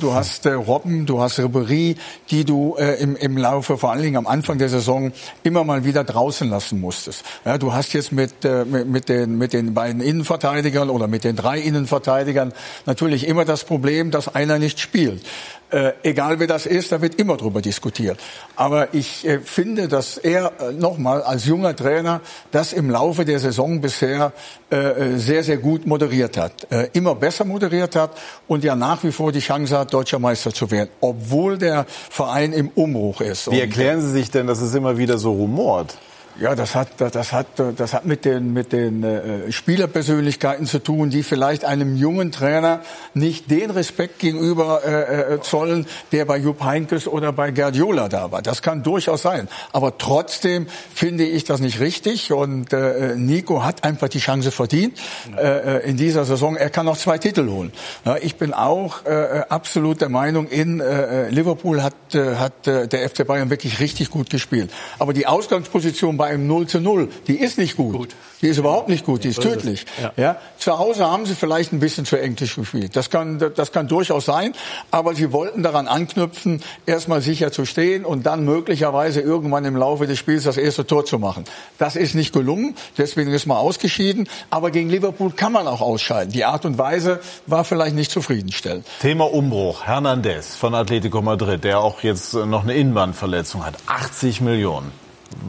Du hast äh, Robben, du hast Ribéry, die du äh, im, im Laufe, vor allen Dingen am Anfang der Saison, immer mal wieder draußen lassen musstest. Du hast jetzt mit, mit, den, mit den beiden Innenverteidigern oder mit den drei Innenverteidigern natürlich immer das Problem, dass einer nicht spielt. Äh, egal wer das ist, da wird immer drüber diskutiert. Aber ich äh, finde, dass er äh, nochmal als junger Trainer das im Laufe der Saison bisher äh, sehr, sehr gut moderiert hat. Äh, immer besser moderiert hat und ja nach wie vor die Chance hat, deutscher Meister zu werden, obwohl der Verein im Umbruch ist. Wie erklären Sie sich denn, dass es immer wieder so rumort? Ja, das hat, das hat, das hat mit den, mit den äh, Spielerpersönlichkeiten zu tun, die vielleicht einem jungen Trainer nicht den Respekt gegenüber äh, äh, zollen, der bei Jupp Heynckes oder bei Guardiola da war. Das kann durchaus sein. Aber trotzdem finde ich das nicht richtig und äh, Nico hat einfach die Chance verdient äh, in dieser Saison. Er kann noch zwei Titel holen. Ja, ich bin auch äh, absolut der Meinung, in äh, Liverpool hat, äh, hat äh, der FC Bayern wirklich richtig gut gespielt. Aber die Ausgangsposition bei einem 0 zu 0. Die ist nicht gut. gut. Die ist überhaupt nicht gut, die ist tödlich. Ja. ja. Zu Hause haben sie vielleicht ein bisschen zu englisch gespielt. Das kann, das kann durchaus sein. Aber sie wollten daran anknüpfen, erstmal sicher zu stehen und dann möglicherweise irgendwann im Laufe des Spiels das erste Tor zu machen. Das ist nicht gelungen. Deswegen ist man ausgeschieden. Aber gegen Liverpool kann man auch ausscheiden. Die Art und Weise war vielleicht nicht zufriedenstellend. Thema Umbruch. Hernandez von Atletico Madrid, der auch jetzt noch eine Innenbandverletzung hat. 80 Millionen.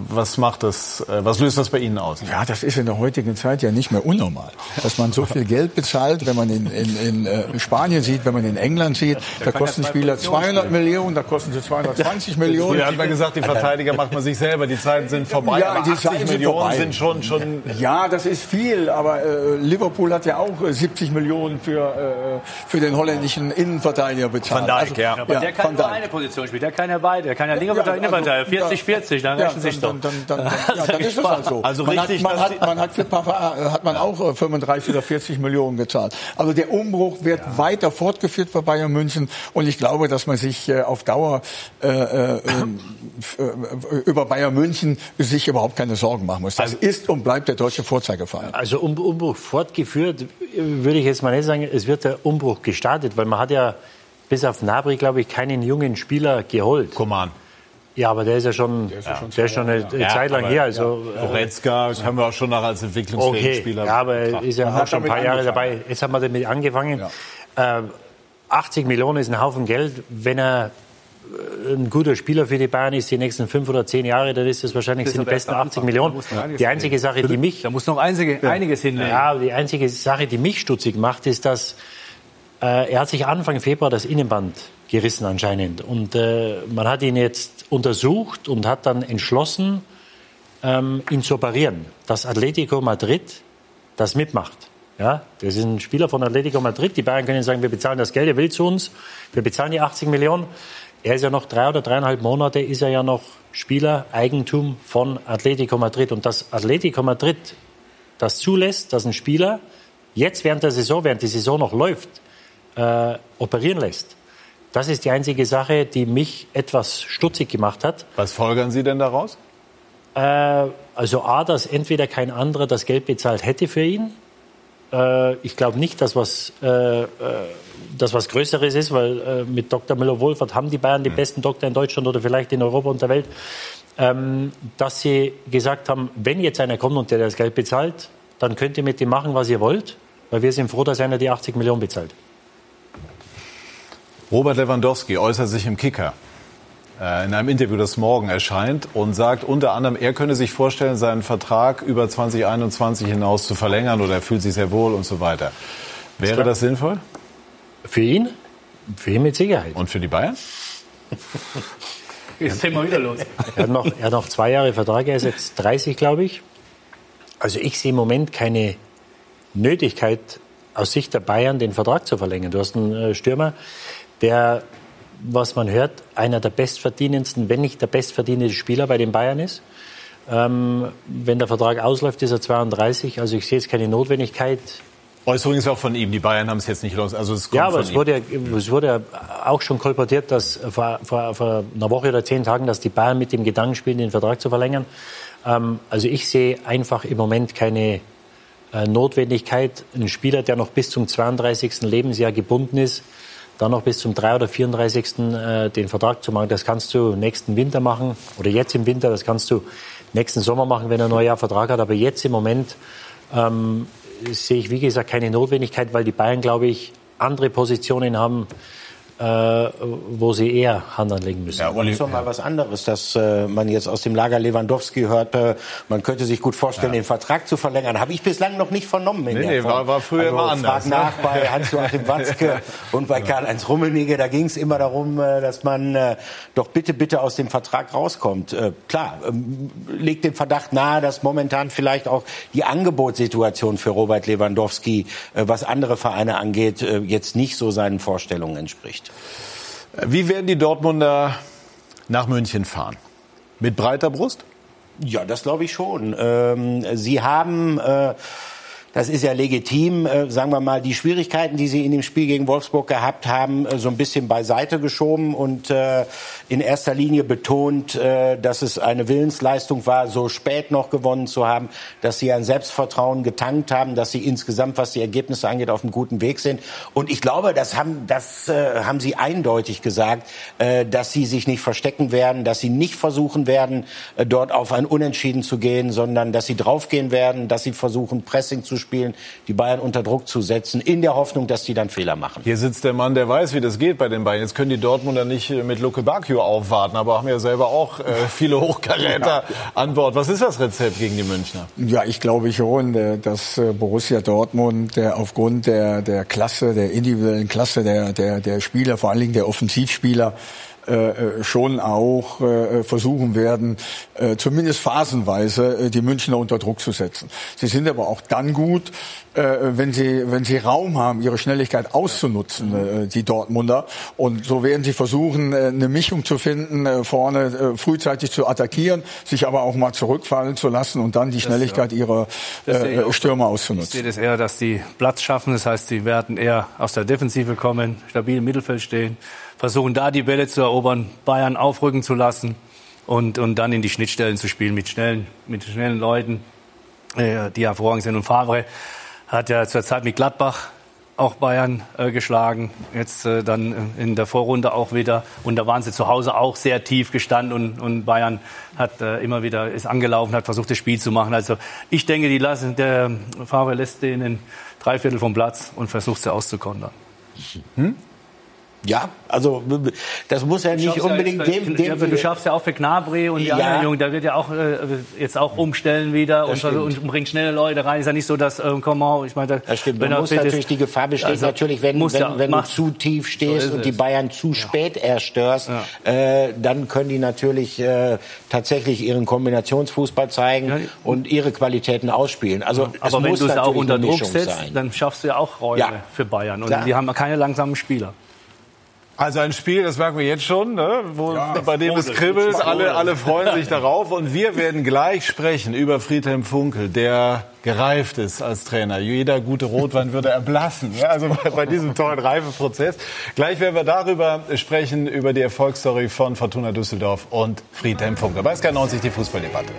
Was macht das, äh, was löst das bei Ihnen aus? Ja, das ist in der heutigen Zeit ja nicht mehr unnormal, dass man so viel Geld bezahlt, wenn man in, in, in äh, Spanien sieht, wenn man in England sieht, da kosten Spieler 200 Millionen, da kosten sie 220 Millionen. Früher hat man gesagt, die Verteidiger macht man sich selber, die Zeiten sind vorbei, ja, die 80 Millionen sind, sind, schon, schon... Ja, das ist viel, aber äh, Liverpool hat ja auch 70 Millionen für, äh, für den holländischen Innenverteidiger bezahlt. Van Dijk, also, ja. Aber der kann nur eine Position spielen, der kann ja beide, der kann ja linker Verteidiger, Innenverteidiger, 40-40, dann rechnen dann, dann, dann, dann, ja, dann ist es halt so. Also man richtig, hat, man, hat, man hat für Papa, äh, hat man auch 35 äh, oder 40 Millionen gezahlt. Also der Umbruch wird ja. weiter fortgeführt bei Bayern München und ich glaube, dass man sich äh, auf Dauer äh, äh, über Bayern München sich überhaupt keine Sorgen machen muss. Das also, ist und bleibt der deutsche Vorzeigeverein. Also um, Umbruch fortgeführt würde ich jetzt mal nicht sagen, es wird der Umbruch gestartet, weil man hat ja bis auf Nabri, glaube ich, keinen jungen Spieler geholt. Koman. Ja, aber der ist ja schon, der ist, ja schon, der ist schon eine ja, Zeit lang her. Also, ja. Goretzka haben wir auch schon noch als entwicklungsfähigen okay. Spieler. Ja, aber er ist ja auch schon ein paar Jahre dabei. Jetzt haben wir damit angefangen. Ja. Äh, 80 Millionen ist ein Haufen Geld. Wenn er äh, ein guter Spieler für die Bayern ist, die nächsten fünf oder zehn Jahre, dann ist das wahrscheinlich das sind die besten 80 Millionen. Die einzige Sache, die mich... Da muss noch einzige, einiges hinlegen. Ja, die einzige Sache, die mich stutzig macht, ist, dass äh, er hat sich Anfang Februar das Innenband gerissen anscheinend. Und äh, man hat ihn jetzt untersucht und hat dann entschlossen, ähm, ihn zu operieren. Dass Atletico Madrid das mitmacht. Ja, das ist ein Spieler von Atletico Madrid. Die Bayern können sagen, wir bezahlen das Geld, er will zu uns. Wir bezahlen die 80 Millionen. Er ist ja noch drei oder dreieinhalb Monate, ist er ja noch Spieler, Eigentum von Atletico Madrid. Und dass Atletico Madrid das zulässt, dass ein Spieler jetzt während der Saison, während die Saison noch läuft, äh, operieren lässt. Das ist die einzige Sache, die mich etwas stutzig gemacht hat. Was folgern Sie denn daraus? Äh, also A, dass entweder kein anderer das Geld bezahlt hätte für ihn. Äh, ich glaube nicht, dass was, äh, äh, dass was Größeres ist, weil äh, mit Dr. Müller-Wohlfahrt haben die Bayern die mhm. besten Doktor in Deutschland oder vielleicht in Europa und der Welt. Ähm, dass sie gesagt haben, wenn jetzt einer kommt und der das Geld bezahlt, dann könnt ihr mit dem machen, was ihr wollt, weil wir sind froh, dass einer die 80 Millionen bezahlt. Robert Lewandowski äußert sich im Kicker äh, in einem Interview, das morgen erscheint, und sagt unter anderem, er könne sich vorstellen, seinen Vertrag über 2021 hinaus zu verlängern oder er fühlt sich sehr wohl und so weiter. Wäre das sinnvoll? Für ihn? Für ihn mit Sicherheit. Und für die Bayern? Jetzt sind wir wieder los. Er hat, noch, er hat noch zwei Jahre Vertrag, er ist jetzt 30, glaube ich. Also ich sehe im Moment keine Nötigkeit aus Sicht der Bayern, den Vertrag zu verlängern. Du hast einen äh, Stürmer, der, was man hört, einer der bestverdienendsten, wenn nicht der bestverdienende Spieler bei den Bayern ist. Ähm, wenn der Vertrag ausläuft, ist er 32. Also ich sehe jetzt keine Notwendigkeit. Äußerung ist auch von ihm. Die Bayern haben es jetzt nicht los. Also es kommt ja, aber es wurde, es wurde auch schon kolportiert, dass vor, vor, vor, einer Woche oder zehn Tagen, dass die Bayern mit dem Gedanken spielen, den Vertrag zu verlängern. Ähm, also ich sehe einfach im Moment keine äh, Notwendigkeit, einen Spieler, der noch bis zum 32. Lebensjahr gebunden ist, dann noch bis zum 3. oder 34. Äh, den Vertrag zu machen. Das kannst du nächsten Winter machen oder jetzt im Winter, das kannst du nächsten Sommer machen, wenn er ein neuer Vertrag hat. Aber jetzt im Moment ähm, sehe ich, wie gesagt, keine Notwendigkeit, weil die Bayern, glaube ich, andere Positionen haben, äh, wo sie eher Hand anlegen müssen. Ja, das ist doch mal was anderes, dass äh, man jetzt aus dem Lager Lewandowski hört, äh, man könnte sich gut vorstellen, ja. den Vertrag zu verlängern. Habe ich bislang noch nicht vernommen. In nee, nee, war, war früher also, immer anders. Frag ne? nach bei Hans-Joachim Watzke und bei Karl-Heinz Rummenigge, da ging es immer darum, äh, dass man äh, doch bitte, bitte aus dem Vertrag rauskommt. Äh, klar, ähm, legt den Verdacht nahe, dass momentan vielleicht auch die Angebotssituation für Robert Lewandowski, äh, was andere Vereine angeht, äh, jetzt nicht so seinen Vorstellungen entspricht. Wie werden die Dortmunder nach München fahren? Mit breiter Brust? Ja, das glaube ich schon. Ähm, sie haben äh, das ist ja legitim, äh, sagen wir mal, die Schwierigkeiten, die sie in dem Spiel gegen Wolfsburg gehabt haben, äh, so ein bisschen beiseite geschoben und äh, in erster Linie betont, äh, dass es eine Willensleistung war, so spät noch gewonnen zu haben, dass sie ein Selbstvertrauen getankt haben, dass sie insgesamt, was die Ergebnisse angeht, auf einem guten Weg sind. Und ich glaube, das haben, das, äh, haben sie eindeutig gesagt, äh, dass sie sich nicht verstecken werden, dass sie nicht versuchen werden, dort auf ein Unentschieden zu gehen, sondern dass sie draufgehen werden, dass sie versuchen, Pressing zu spielen, die Bayern unter Druck zu setzen, in der Hoffnung, dass die dann Fehler machen. Hier sitzt der Mann, der weiß, wie das geht bei den Bayern. Jetzt können die Dortmunder nicht äh, mit Luke Bacchio aufwarten, aber haben ja selber auch äh, viele Hochkaräter an Bord. Was ist das Rezept gegen die Münchner? Ja, ich glaube schon, äh, dass äh, Borussia Dortmund aufgrund der, der Klasse, der individuellen Klasse der, der, der Spieler, vor allen Dingen der Offensivspieler, äh, schon auch äh, versuchen werden, äh, zumindest phasenweise äh, die Münchner unter Druck zu setzen. Sie sind aber auch dann gut, äh, wenn sie wenn sie Raum haben, ihre Schnelligkeit auszunutzen, äh, die Dortmunder. Und so werden sie versuchen, äh, eine Mischung zu finden, äh, vorne äh, frühzeitig zu attackieren, sich aber auch mal zurückfallen zu lassen und dann die Schnelligkeit ihrer äh, Stürmer auszunutzen. Ich sehe das eher, dass sie Platz schaffen. Das heißt, sie werden eher aus der Defensive kommen, stabil im Mittelfeld stehen versuchen da die Bälle zu erobern, Bayern aufrücken zu lassen und, und dann in die Schnittstellen zu spielen mit schnellen, mit schnellen Leuten, äh, die hervorragend sind. Und Favre hat ja zur Zeit mit Gladbach auch Bayern äh, geschlagen, jetzt äh, dann in der Vorrunde auch wieder. Und da waren sie zu Hause auch sehr tief gestanden und, und Bayern hat äh, immer wieder ist angelaufen, hat versucht, das Spiel zu machen. Also ich denke, die lassen, der Favre lässt denen drei Viertel vom Platz und versucht sie auszukontern. Hm? Ja, also das muss ja nicht unbedingt ja dem, dem ja, Du schaffst ja auch für Gnabry und die ja. anderen Jungen, da wird ja auch äh, jetzt auch umstellen wieder und, und, bringt schnelle Leute rein. Ist ja nicht so, dass äh, komm mal, ich meine, das stimmt. Man muss natürlich die Gefahr besteht also, natürlich, wenn, wenn, ja, wenn du zu tief stehst so und die Bayern zu spät erst störst, äh, dann können die natürlich äh, tatsächlich ihren Kombinationsfußball zeigen und ihre Qualitäten ausspielen. Also aber wenn du es auch unter Druck setzt, sein. dann schaffst du ja auch Räume für Bayern und die haben keine langsamen Spieler. Also ein Spiel, das merken wir jetzt schon, ne? Wo, ja, bei dem es kribbelt, alle, alle freuen sich darauf. Und wir werden gleich sprechen über Friedhelm Funkel, der gereift ist als Trainer. Jeder gute Rotwein würde erblassen. Ja, also bei, bei diesem tollen Reifeprozess. Gleich werden wir darüber sprechen, über die Erfolgsstory von Fortuna Düsseldorf und Friedhelm Funkel. Bei SK90 die Fußballdebatte.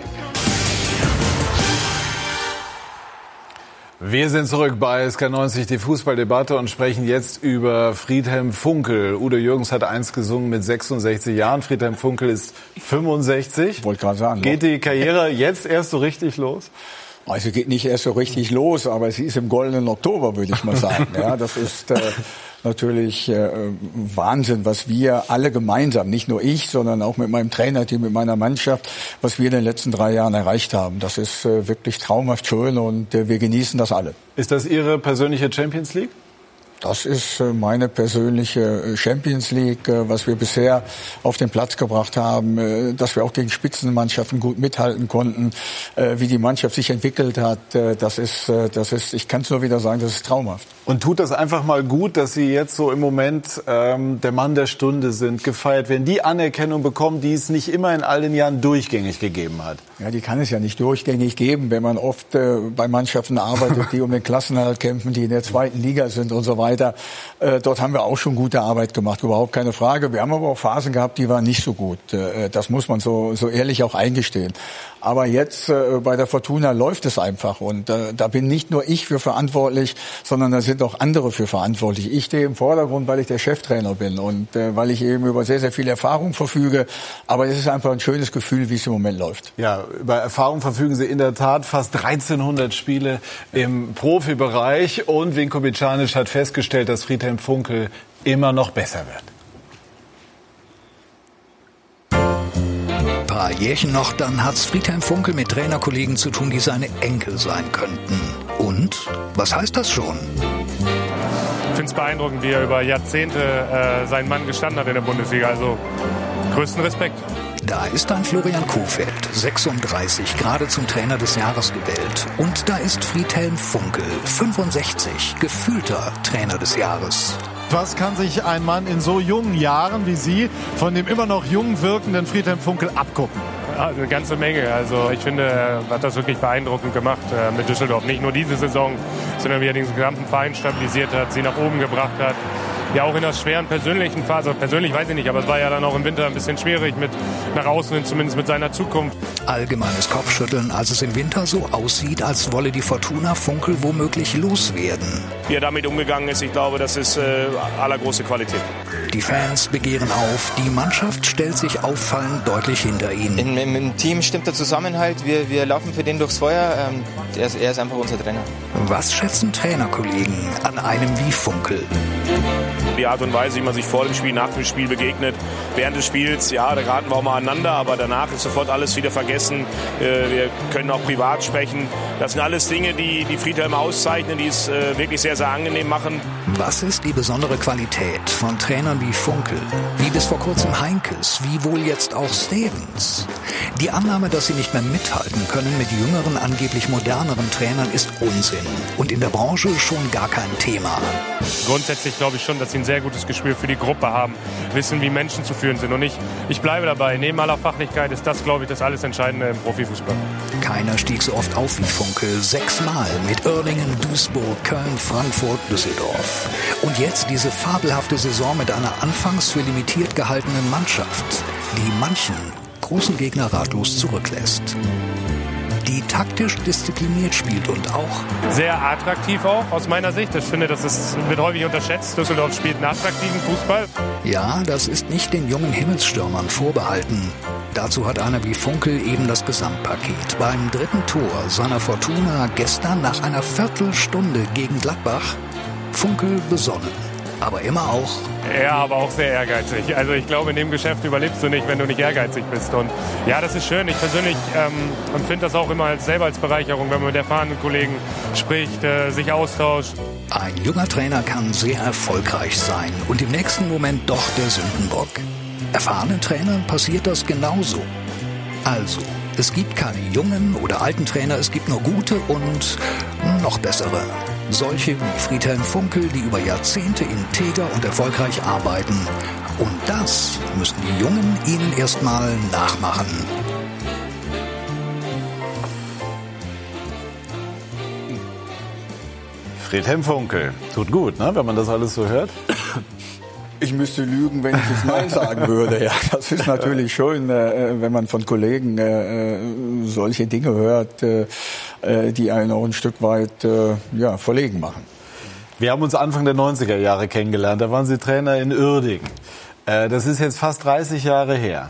Wir sind zurück bei SK90, die Fußballdebatte und sprechen jetzt über Friedhelm Funkel. Udo Jürgens hat eins gesungen mit 66 Jahren. Friedhelm Funkel ist 65. Wollte gerade sagen. Geht die Karriere jetzt erst so richtig los? Also geht nicht erst so richtig los, aber sie ist im goldenen Oktober, würde ich mal sagen. Ja, das ist äh, natürlich äh, Wahnsinn, was wir alle gemeinsam, nicht nur ich, sondern auch mit meinem Trainerteam, mit meiner Mannschaft, was wir in den letzten drei Jahren erreicht haben. Das ist äh, wirklich traumhaft schön und äh, wir genießen das alle. Ist das Ihre persönliche Champions League? Das ist äh, meine persönliche äh, Champions League, äh, was wir bisher auf den Platz gebracht haben, dass wir auch gegen Spitzenmannschaften gut mithalten konnten, wie die Mannschaft sich entwickelt hat. Das ist, das ist, ich kann es nur wieder sagen, das ist traumhaft. Und tut das einfach mal gut, dass Sie jetzt so im Moment ähm, der Mann der Stunde sind, gefeiert werden, die Anerkennung bekommen, die es nicht immer in all den Jahren durchgängig gegeben hat? Ja, die kann es ja nicht durchgängig geben, wenn man oft äh, bei Mannschaften arbeitet, die um den Klassenerhalt kämpfen, die in der zweiten Liga sind und so weiter. Äh, dort haben wir auch schon gute Arbeit gemacht, überhaupt keine Frage. Wir haben aber auch Phasen gehabt, die waren nicht so gut. Äh, das muss man so, so ehrlich auch eingestehen. Aber jetzt äh, bei der Fortuna läuft es einfach und äh, da bin nicht nur ich für verantwortlich, sondern da sind auch andere für verantwortlich. Ich stehe im Vordergrund, weil ich der Cheftrainer bin und äh, weil ich eben über sehr, sehr viel Erfahrung verfüge. Aber es ist einfach ein schönes Gefühl, wie es im Moment läuft. Ja, über Erfahrung verfügen Sie in der Tat fast 1300 Spiele im Profibereich und Vinko Bicanic hat festgestellt, dass Friedhelm Funkel immer noch besser wird. Ein paar Jährchen noch, dann hat's Friedhelm Funkel mit Trainerkollegen zu tun, die seine Enkel sein könnten. Und was heißt das schon? Ich finde es beeindruckend, wie er über Jahrzehnte äh, seinen Mann gestanden hat in der Bundesliga. Also größten Respekt. Da ist ein Florian Kofeld, 36, gerade zum Trainer des Jahres gewählt. Und da ist Friedhelm Funkel, 65, gefühlter Trainer des Jahres. Was kann sich ein Mann in so jungen Jahren wie Sie von dem immer noch jung wirkenden Friedhelm Funkel abgucken? Eine ganze Menge. Also ich finde, er hat das wirklich beeindruckend gemacht äh, mit Düsseldorf. Nicht nur diese Saison, sondern wie er den gesamten Verein stabilisiert hat, sie nach oben gebracht hat ja auch in der schweren persönlichen Phase, persönlich weiß ich nicht, aber es war ja dann auch im Winter ein bisschen schwierig mit nach außen hin, zumindest mit seiner Zukunft. Allgemeines Kopfschütteln, als es im Winter so aussieht, als wolle die Fortuna Funkel womöglich loswerden. Wie er damit umgegangen ist, ich glaube, das ist äh, allergroße Qualität. Die Fans begehren auf, die Mannschaft stellt sich auffallend deutlich hinter ihn. Im, im, im Team stimmt der Zusammenhalt, wir, wir laufen für den durchs Feuer, ähm, er, ist, er ist einfach unser Trainer. Was schätzen Trainerkollegen an einem wie Funkel? Die Art und Weise, wie man sich vor dem Spiel, nach dem Spiel begegnet. Während des Spiels, ja, da geraten wir auch mal aneinander, aber danach ist sofort alles wieder vergessen. Äh, wir können auch privat sprechen. Das sind alles Dinge, die, die Friedhelm auszeichnen, die es äh, wirklich sehr, sehr angenehm machen. Was ist die besondere Qualität von Trainern wie Funkel, wie bis vor kurzem Heinkes, wie wohl jetzt auch Stevens? Die Annahme, dass sie nicht mehr mithalten können mit jüngeren, angeblich moderneren Trainern, ist Unsinn und in der Branche schon gar kein Thema. Grundsätzlich glaube ich schon, dass sie ein sehr gutes Gespür für die Gruppe haben, wissen, wie Menschen zu führen sind. Und ich, ich bleibe dabei, neben aller Fachlichkeit ist das, glaube ich, das alles Entscheidende im Profifußball. Keiner stieg so oft auf wie Funkel. Sechsmal mit Erlingen, Duisburg, Köln, Frankfurt, Düsseldorf. Und jetzt diese fabelhafte Saison mit einer anfangs für limitiert gehaltenen Mannschaft, die manchen großen Gegner ratlos zurücklässt die taktisch diszipliniert spielt und auch sehr attraktiv auch aus meiner Sicht. Ich finde, das ist, wird häufig unterschätzt. Düsseldorf spielt einen attraktiven Fußball. Ja, das ist nicht den jungen Himmelsstürmern vorbehalten. Dazu hat einer wie Funkel eben das Gesamtpaket. Beim dritten Tor seiner Fortuna gestern nach einer Viertelstunde gegen Gladbach Funkel besonnen aber immer auch. Ja, aber auch sehr ehrgeizig. Also ich glaube, in dem Geschäft überlebst du nicht, wenn du nicht ehrgeizig bist. Und ja, das ist schön. Ich persönlich ähm, empfinde das auch immer als, selber als Bereicherung, wenn man mit erfahrenen Kollegen spricht, äh, sich austauscht. Ein junger Trainer kann sehr erfolgreich sein und im nächsten Moment doch der Sündenbock. Erfahrenen Trainern passiert das genauso. Also, es gibt keine jungen oder alten Trainer, es gibt nur gute und noch bessere. Solche wie Friedhelm Funkel, die über Jahrzehnte integer und erfolgreich arbeiten. Und das müssen die Jungen ihnen erstmal nachmachen. Friedhelm Funkel. Tut gut, ne, wenn man das alles so hört. Ich müsste lügen, wenn ich jetzt Nein sagen würde. Ja, das ist natürlich schön, äh, wenn man von Kollegen äh, solche Dinge hört, äh, die einen auch ein Stück weit ja, verlegen machen. Wir haben uns Anfang der 90er Jahre kennengelernt. Da waren Sie Trainer in Uerdingen. Das ist jetzt fast 30 Jahre her.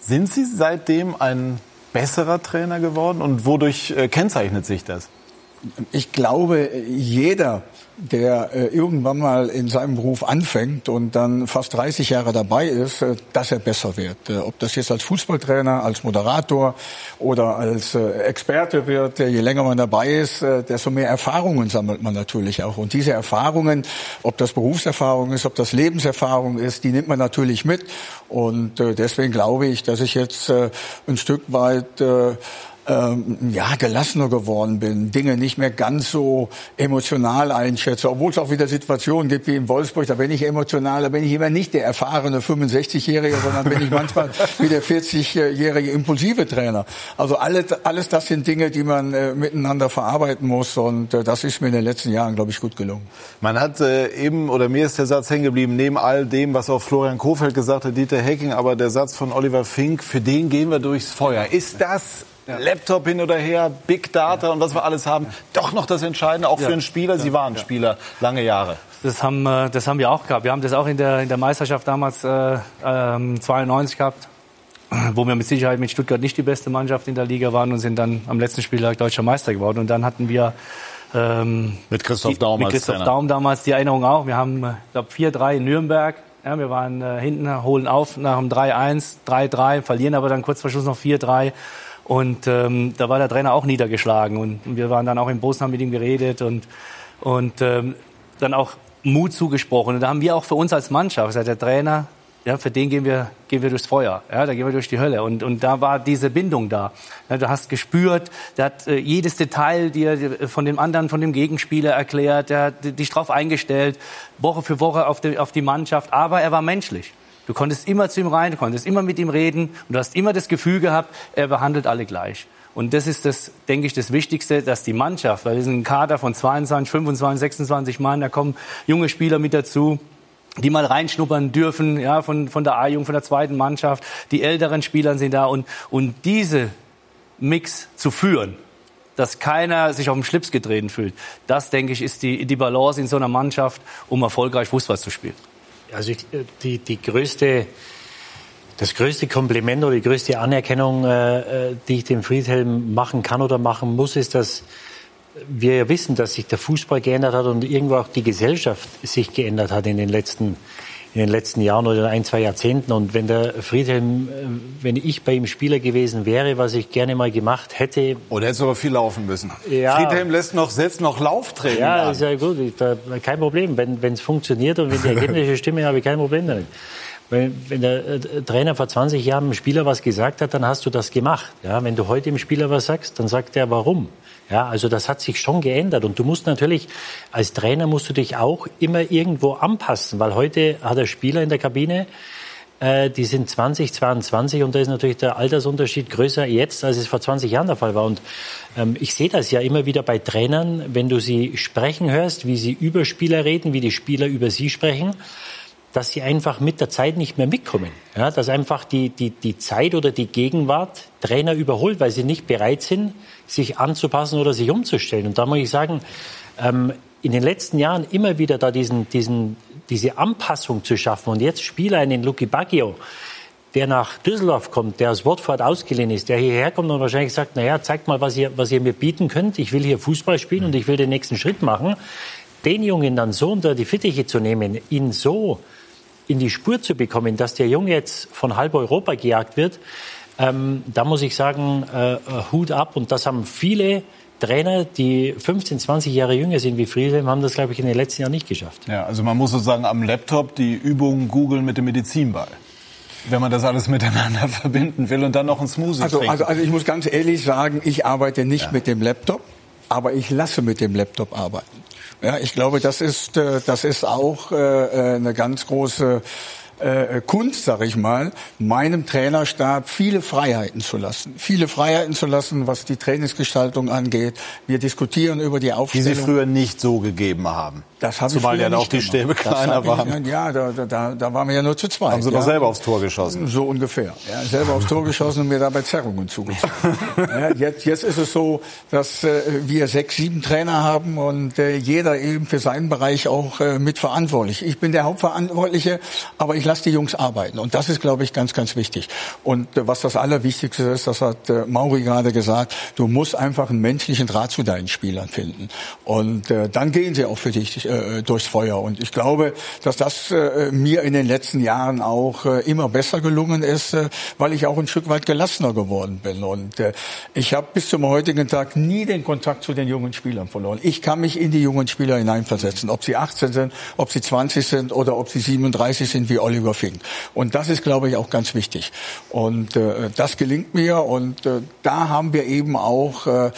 Sind Sie seitdem ein besserer Trainer geworden und wodurch kennzeichnet sich das? Ich glaube, jeder der äh, irgendwann mal in seinem Beruf anfängt und dann fast 30 Jahre dabei ist, äh, dass er besser wird. Äh, ob das jetzt als Fußballtrainer, als Moderator oder als Experte wird, je länger man dabei ist, desto mehr Erfahrungen sammelt man natürlich auch. Und diese Erfahrungen, ob das Berufserfahrung ist, ob das Lebenserfahrung ist, die nimmt man natürlich mit. Und deswegen glaube ich, dass ich jetzt ein Stück weit ähm, ja, gelassener geworden bin, Dinge nicht mehr ganz so emotional einschätze, obwohl es auch wieder Situationen gibt wie in Wolfsburg, da bin ich emotional, da bin ich immer nicht der erfahrene 65-Jährige, sondern bin ich manchmal wie der 40-jährige impulsive Trainer. Also alles, alles das sind Dinge, die man äh, miteinander verarbeiten muss und äh, das ist mir in den letzten Jahren, glaube ich, gut gelungen. Man hat äh, eben, oder mir ist der Satz hängen geblieben, neben all dem, was auch Florian Kofeld gesagt hat, Dieter Hecking, aber der Satz von Oliver Fink, für den gehen wir durchs Feuer. Ist das ja. Laptop hin oder her, Big Data ja. und was wir alles haben, doch noch das Entscheidende, auch für einen Spieler. Sie waren Spieler lange Jahre. Das haben, äh, das haben wir auch gehabt. Wir haben das auch in der, in der Meisterschaft damals äh, ähm, 92 gehabt, wo wir mit Sicherheit mit Stuttgart nicht die beste Mannschaft in der Liga waren und sind dann am letzten Spieltag deutscher Meister geworden. Und dann hatten wir Ähm, mit Christoph Daum die, Mit Christoph Trainer. Daum damals die Erinnerung auch. Wir haben, ich glaube, 4-3 in Nürnberg. Ja, wir waren äh, hinten, holen auf nach dem 3-1, 3-3, verlieren aber dann kurz vor Schluss noch 4-3. Und ähm, da war der Trainer auch niedergeschlagen. Und wir waren dann auch im Bus, haben mit ihm geredet und, und ähm, dann auch Mut zugesprochen. Und da haben wir auch für uns als Mannschaft gesagt, der Trainer, ja, für den gehen wir, gehen wir durchs Feuer, ja, da gehen wir durch die Hölle. Und, und da war diese Bindung da. Ja, du hast gespürt, der hat äh, jedes Detail dir von dem anderen, von dem Gegenspieler erklärt, der hat dich drauf eingestellt, Woche für Woche auf die, auf die Mannschaft. Aber er war menschlich. Du konntest immer zu ihm rein, du konntest immer mit ihm reden und du hast immer das Gefühl gehabt, er behandelt alle gleich. Und das ist das, denke ich, das Wichtigste, dass die Mannschaft, weil wir sind ein Kader von 22, 25, 26 Mann, da kommen junge Spieler mit dazu, die mal reinschnuppern dürfen, ja, von, von der A-Jugend, von der zweiten Mannschaft. Die älteren Spieler sind da und, und diese Mix zu führen, dass keiner sich auf den Schlips getreten fühlt, das, denke ich, ist die, die Balance in so einer Mannschaft, um erfolgreich Fußball zu spielen. Also ich, die, die größte, das größte Kompliment oder die größte Anerkennung, äh, äh, die ich dem Friedhelm machen kann oder machen muss, ist, dass wir ja wissen, dass sich der Fußball geändert hat und irgendwo auch die Gesellschaft sich geändert hat in den letzten in den letzten Jahren oder ein, zwei Jahrzehnten. Und wenn der Friedhelm, äh, wenn ich bei ihm Spieler gewesen wäre, was ich gerne mal gemacht hätte. Oder hättest du aber viel laufen müssen. Ja, Friedhelm lässt noch, selbst noch Lauftraining Ja, an. ist ja gut. Ich, da, kein Problem. Wenn es funktioniert und wenn die Ergebnisse stimmen, habe ich kein Problem damit. Wenn, wenn der äh, Trainer vor 20 Jahren dem Spieler was gesagt hat, dann hast du das gemacht. Ja, wenn du heute dem Spieler was sagst, dann sagt er warum. Ja, also das hat sich schon geändert und du musst natürlich als Trainer musst du dich auch immer irgendwo anpassen, weil heute hat der Spieler in der Kabine äh, die sind 20, 22 und da ist natürlich der Altersunterschied größer jetzt, als es vor 20 Jahren der Fall war. Und ähm, ich sehe das ja immer wieder bei Trainern, wenn du sie sprechen hörst, wie sie über Spieler reden, wie die Spieler über sie sprechen dass sie einfach mit der Zeit nicht mehr mitkommen. Ja, dass einfach die, die, die Zeit oder die Gegenwart Trainer überholt, weil sie nicht bereit sind, sich anzupassen oder sich umzustellen. Und da muss ich sagen, ähm, in den letzten Jahren immer wieder da diesen, diesen, diese Anpassung zu schaffen. Und jetzt Spieler, einen Lucky Baggio, der nach Düsseldorf kommt, der aus Watford ausgeliehen ist, der hierher kommt und wahrscheinlich sagt, naja, zeigt mal, was ihr, was ihr mir bieten könnt. Ich will hier Fußball spielen und ich will den nächsten Schritt machen. Den Jungen dann so unter die Fittiche zu nehmen, ihn so in die Spur zu bekommen, dass der Junge jetzt von halb Europa gejagt wird, ähm, da muss ich sagen, äh, Hut ab. Und das haben viele Trainer, die 15, 20 Jahre jünger sind wie Friedhelm, haben das, glaube ich, in den letzten Jahren nicht geschafft. Ja, also man muss sozusagen am Laptop die Übungen googeln mit dem Medizinball wenn man das alles miteinander verbinden will und dann noch ein Smoothie also, trinken. Also, also ich muss ganz ehrlich sagen, ich arbeite nicht ja. mit dem Laptop, aber ich lasse mit dem Laptop arbeiten. Ja, ich glaube, das ist, äh, das ist auch äh, äh, eine ganz große äh, Kunst, sag ich mal, meinem Trainerstab viele Freiheiten zu lassen. Viele Freiheiten zu lassen, was die Trainingsgestaltung angeht. Wir diskutieren über die Aufstellung. Die Sie früher nicht so gegeben haben. Das habe Zumal ich ja auch die Stäbe kleiner waren. ja, da, da, da waren wir ja nur zu zweit. Haben Sie ja. doch selber aufs Tor geschossen? So ungefähr. Ja, selber aufs Tor geschossen und mir dabei Zerrungen zugezogen. ja, jetzt, jetzt ist es so, dass äh, wir sechs, sieben Trainer haben und äh, jeder eben für seinen Bereich auch äh, mitverantwortlich. Ich bin der Hauptverantwortliche, aber ich lasse die Jungs arbeiten. Und das ist, glaube ich, ganz, ganz wichtig. Und äh, was das Allerwichtigste ist, das hat äh, Mauri gerade gesagt, du musst einfach einen menschlichen Draht zu deinen Spielern finden. Und äh, dann gehen sie auch für dich äh, durchs Feuer. Und ich glaube, dass das äh, mir in den letzten Jahren auch äh, immer besser gelungen ist, äh, weil ich auch ein Stück weit gelassener geworden bin. Und äh, ich habe bis zum heutigen Tag nie den Kontakt zu den jungen Spielern verloren. Ich kann mich in die jungen Spieler hineinversetzen, ob sie 18 sind, ob sie 20 sind oder ob sie 37 sind wie Oliver Fink. Und das ist, glaube ich, auch ganz wichtig. Und äh, das gelingt mir. Und äh, da haben wir eben auch äh,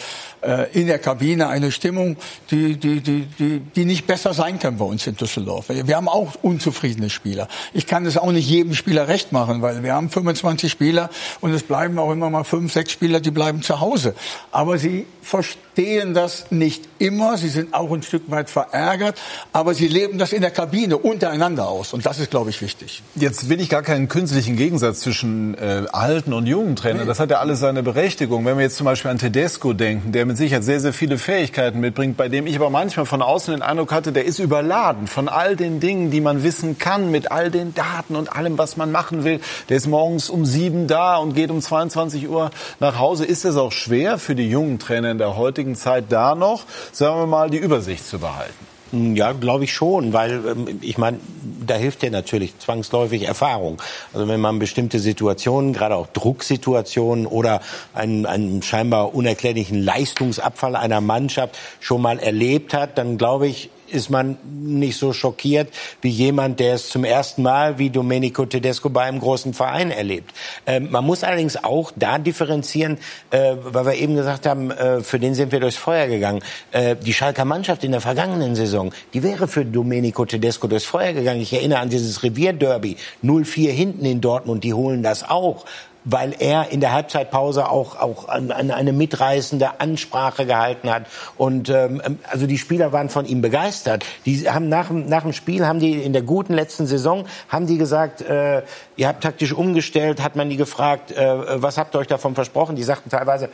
äh, in der Kabine eine Stimmung, die, die, die, die, die nicht besser sein kann bei uns in Düsseldorf. Wir haben auch unzufriedene Spieler. Ich kann es auch nicht jedem Spieler recht machen, weil wir haben 25 Spieler und es bleiben auch immer mal fünf, sechs Spieler, die bleiben zu Hause. Aber sie verstehen das nicht immer. Sie sind auch ein Stück weit verärgert, aber sie leben das in der Kabine untereinander aus. Und das ist, glaube ich, wichtig. Richtig. Jetzt will ich gar keinen künstlichen Gegensatz zwischen äh, alten und jungen Trainern. Das hat ja alles seine Berechtigung. Wenn wir jetzt zum Beispiel an Tedesco denken, der mit Sicherheit sehr, sehr viele Fähigkeiten mitbringt, bei dem ich aber manchmal von außen den Eindruck hatte, der ist überladen von all den Dingen, die man wissen kann, mit all den Daten und allem, was man machen will. Der ist morgens um sieben da und geht um 22 Uhr nach Hause. Ist es auch schwer für die jungen Trainer in der heutigen Zeit da noch, sagen wir mal, die Übersicht zu behalten? Ja, glaube ich schon, weil ähm, ich meine, da hilft ja natürlich zwangsläufig Erfahrung. Also wenn man bestimmte Situationen, gerade auch Drucksituationen oder einen, einen scheinbar unerklärlichen Leistungsabfall einer Mannschaft schon mal erlebt hat, dann glaube ich, ist man nicht so schockiert wie jemand, der es zum ersten Mal wie Domenico Tedesco bei einem großen Verein erlebt. Ähm, man muss allerdings auch da differenzieren, äh, weil wir eben gesagt haben, äh, für den sind wir durchs Feuer gegangen. Äh, die Schalker Mannschaft in der vergangenen Saison, die wäre für Domenico Tedesco durchs Feuer gegangen. Ich erinnere an dieses Revierderby, 0-4 hinten in Dortmund, die holen das auch weil er in der Halbzeitpause auch, auch an, an eine mitreißende Ansprache gehalten hat. Und ähm, also die Spieler waren von ihm begeistert. Die haben nach, nach dem Spiel, haben die in der guten letzten Saison, haben die gesagt, äh, ihr habt taktisch umgestellt, hat man die gefragt, äh, was habt ihr euch davon versprochen? Die sagten teilweise,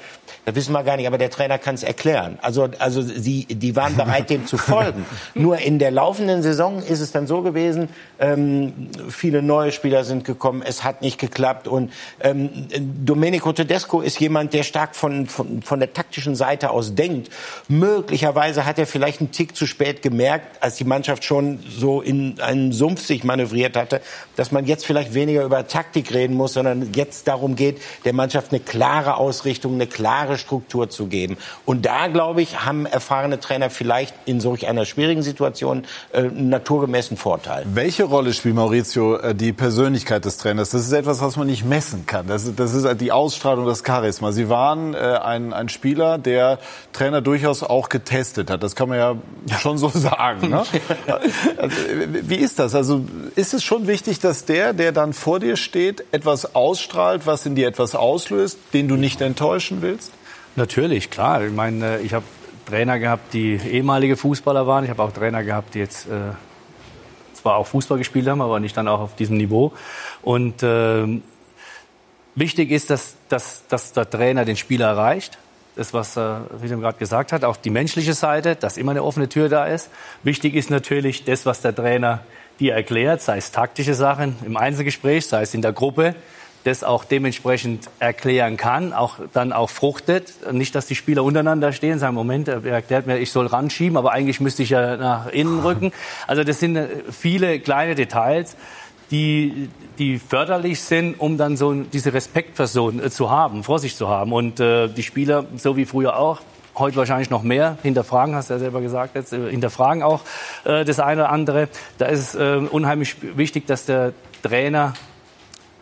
das wissen wir gar nicht, aber der Trainer kann es erklären. Also, also sie, die waren bereit, dem zu folgen. Nur in der laufenden Saison ist es dann so gewesen, ähm, viele neue Spieler sind gekommen, es hat nicht geklappt und ähm, Domenico Tedesco ist jemand, der stark von, von, von der taktischen Seite aus denkt. Möglicherweise hat er vielleicht einen Tick zu spät gemerkt, als die Mannschaft schon so in einen Sumpf sich manövriert hatte, dass man jetzt vielleicht weniger über Taktik reden muss, sondern jetzt darum geht, der Mannschaft eine klare Ausrichtung, eine klare Struktur zu geben. Und da, glaube ich, haben erfahrene Trainer vielleicht in solch einer schwierigen Situation äh, einen naturgemäßen Vorteil. Welche Rolle spielt Maurizio äh, die Persönlichkeit des Trainers? Das ist etwas, was man nicht messen kann. Das, das ist die Ausstrahlung, das Charisma. Sie waren äh, ein, ein Spieler, der Trainer durchaus auch getestet hat. Das kann man ja schon so sagen. Ne? Also, wie ist das? Also ist es schon wichtig, dass der, der dann vor dir steht, etwas ausstrahlt, was in dir etwas auslöst, den du nicht enttäuschen willst? Natürlich, klar. Ich meine, ich habe Trainer gehabt, die ehemalige Fußballer waren. Ich habe auch Trainer gehabt, die jetzt äh, zwar auch Fußball gespielt haben, aber nicht dann auch auf diesem Niveau. Und äh, Wichtig ist, dass, dass, dass der Trainer den Spieler erreicht. Das, was äh, gerade gesagt hat, auch die menschliche Seite, dass immer eine offene Tür da ist. Wichtig ist natürlich das, was der Trainer dir erklärt, sei es taktische Sachen im Einzelgespräch, sei es in der Gruppe, das auch dementsprechend erklären kann, auch dann auch fruchtet. Nicht, dass die Spieler untereinander stehen, sagen, Moment, er erklärt mir, ich soll ranschieben, aber eigentlich müsste ich ja nach innen rücken. Also das sind äh, viele kleine Details die, die förderlich sind, um dann so diese Respektperson äh, zu haben, vor sich zu haben. Und äh, die Spieler, so wie früher auch, heute wahrscheinlich noch mehr hinterfragen, hast du ja selber gesagt, jetzt, äh, hinterfragen auch äh, das eine oder andere. Da ist es äh, unheimlich wichtig, dass der Trainer,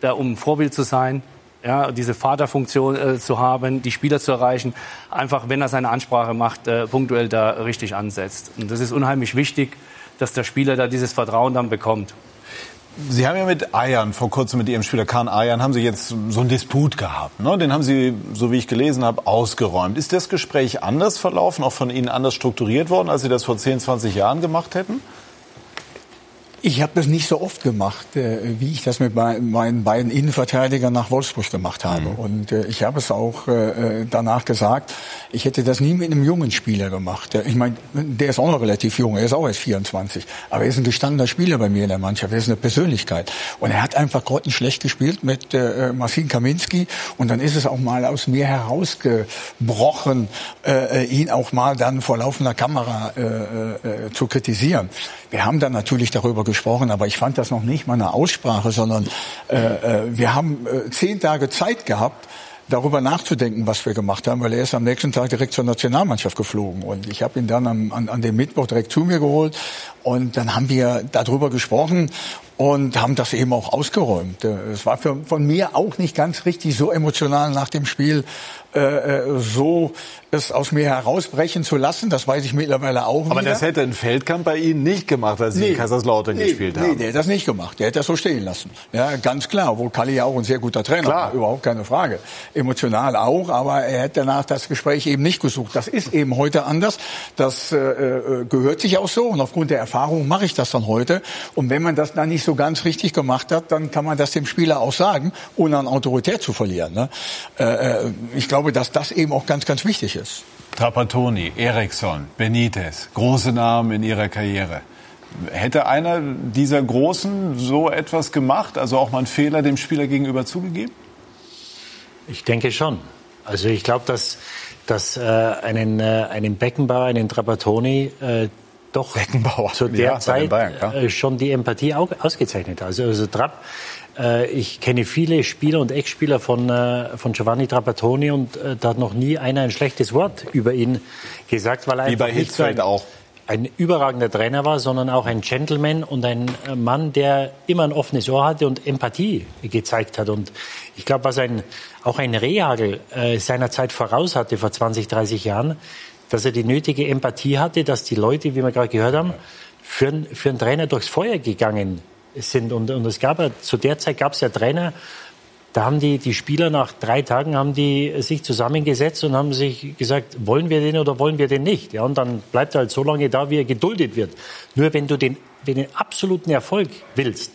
da um Vorbild zu sein, ja, diese Vaterfunktion äh, zu haben, die Spieler zu erreichen, einfach, wenn er seine Ansprache macht, äh, punktuell da richtig ansetzt. Und das ist unheimlich wichtig, dass der Spieler da dieses Vertrauen dann bekommt. Sie haben ja mit Ayan, vor kurzem mit Ihrem Spieler Kahn Ayan, haben Sie jetzt so einen Disput gehabt. Ne? Den haben Sie, so wie ich gelesen habe, ausgeräumt. Ist das Gespräch anders verlaufen, auch von Ihnen anders strukturiert worden, als Sie das vor 10, 20 Jahren gemacht hätten? Ich habe das nicht so oft gemacht, äh, wie ich das mit meinen beiden Innenverteidigern nach Wolfsburg gemacht habe. Mhm. Und äh, ich habe es auch äh, danach gesagt, ich hätte das nie mit einem jungen Spieler gemacht. Ich meine, der ist auch noch relativ jung, er ist auch erst 24. Aber er ist ein gestandener Spieler bei mir in der Mannschaft, er ist eine Persönlichkeit. Und er hat einfach grottenschlecht gespielt mit äh, Marcin Kaminski. Und dann ist es auch mal aus mir herausgebrochen, äh, ihn auch mal dann vor laufender Kamera äh, äh, zu kritisieren. Wir haben dann natürlich darüber gesprochen, aber ich fand das noch nicht mal eine Aussprache, sondern äh, äh, wir haben äh, zehn Tage Zeit gehabt, darüber nachzudenken, was wir gemacht haben, weil er ist am nächsten Tag direkt zur Nationalmannschaft geflogen. Und ich habe ihn dann am, an, an dem Mittwoch direkt zu mir geholt und dann haben wir darüber gesprochen und haben das eben auch ausgeräumt. Äh, es war für, von mir auch nicht ganz richtig so emotional nach dem Spiel äh, äh, so es aus mir herausbrechen zu lassen. Das weiß ich mittlerweile auch Aber wieder. das hätte ein Feldkamp bei Ihnen nicht gemacht, als Sie nee, in Kaiserslautern nee, gespielt haben. Nee, der hat das nicht gemacht. Der hätte das so stehen lassen. Ja, ganz klar. Obwohl Kalli ja auch ein sehr guter Trainer klar. war. Überhaupt keine Frage. Emotional auch, aber er hätte danach das Gespräch eben nicht gesucht. Das ist eben heute anders. Das äh, äh, gehört sich auch so. Und aufgrund der Erfahrung mache ich das dann heute. Und wenn man das dann nicht so so ganz richtig gemacht hat, dann kann man das dem Spieler auch sagen, ohne an Autorität zu verlieren. Ne? Äh, äh, ich glaube, dass das eben auch ganz, ganz wichtig ist. Trapattoni, Eriksson, Benitez, große Namen in ihrer Karriere. Hätte einer dieser Großen so etwas gemacht, also auch mal einen Fehler dem Spieler gegenüber zugegeben? Ich denke schon. Also ich glaube, dass, dass äh, einen, äh, einen Beckenbauer, einen Trapattoni äh, doch zu der ja, Zeit Bayern, ja. äh, schon die Empathie ausgezeichnet. Also, also Trapp, äh, ich kenne viele Spieler und Ex-Spieler von, äh, von Giovanni Trapattoni und äh, da hat noch nie einer ein schlechtes Wort über ihn gesagt, weil er Wie bei nicht so ein, auch. ein überragender Trainer war, sondern auch ein Gentleman und ein Mann, der immer ein offenes Ohr hatte und Empathie gezeigt hat. Und ich glaube, was ein, auch ein Rehagel seiner Zeit voraus hatte vor 20, 30 Jahren, dass er die nötige Empathie hatte, dass die Leute, wie wir gerade gehört haben, für, einen- für einen Trainer durchs Feuer gegangen sind. Und, und es gab ja, zu der Zeit gab es ja Trainer, da haben die, die Spieler nach drei Tagen haben die sich zusammengesetzt und haben sich gesagt, wollen wir den oder wollen wir den nicht? Ja, und dann bleibt er halt so lange da, wie er geduldet wird. Nur wenn du den, wenn den absoluten Erfolg willst,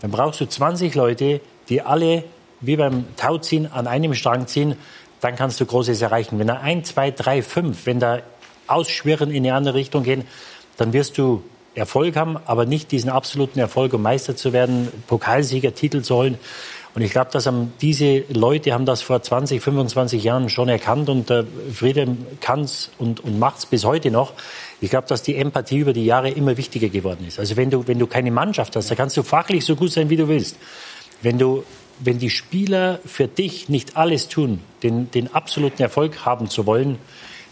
dann brauchst du 20 Leute, die alle wie beim Tauziehen an einem Strang ziehen, dann kannst du Großes erreichen. Wenn da ein, zwei, drei, fünf, wenn da ausschwirren in eine andere Richtung gehen, dann wirst du Erfolg haben, aber nicht diesen absoluten Erfolg, um Meister zu werden, Pokalsieger, Titel zu holen. Und ich glaube, dass haben diese Leute haben das vor 20, 25 Jahren schon erkannt und äh, Friedem kann es und, und macht es bis heute noch. Ich glaube, dass die Empathie über die Jahre immer wichtiger geworden ist. Also wenn du, wenn du keine Mannschaft hast, da kannst du fachlich so gut sein, wie du willst. Wenn du wenn die Spieler für dich nicht alles tun, den, den absoluten Erfolg haben zu wollen,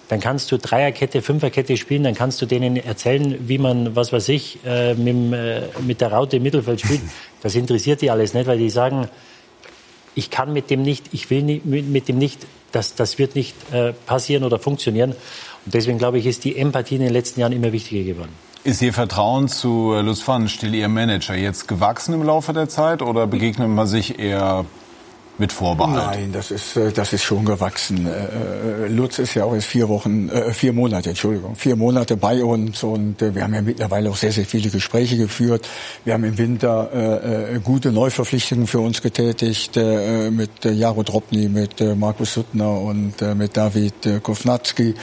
dann kannst du Dreierkette, Fünferkette spielen, dann kannst du denen erzählen, wie man, was weiß ich, äh, mit, äh, mit der Raute im Mittelfeld spielt. Das interessiert die alles nicht, weil die sagen, ich kann mit dem nicht, ich will nicht, mit, mit dem nicht, das, das wird nicht äh, passieren oder funktionieren. Und deswegen glaube ich, ist die Empathie in den letzten Jahren immer wichtiger geworden. Ist Ihr Vertrauen zu äh, Lutz Pfannenstiel, Ihr Manager, jetzt gewachsen im Laufe der Zeit oder begegnet man sich eher mit Vorbehalt? Nein, das ist, äh, das ist schon gewachsen. Äh, Lutz ist ja auch jetzt vier Wochen, vier Monate, Entschuldigung, vier Monate bei uns und wir haben ja mittlerweile auch sehr, sehr viele Gespräche geführt. Wir haben im Winter gute Neuverpflichtungen für uns getätigt mit Jaro Dropny, mit Markus Suttner und mit David Kovnatski äh,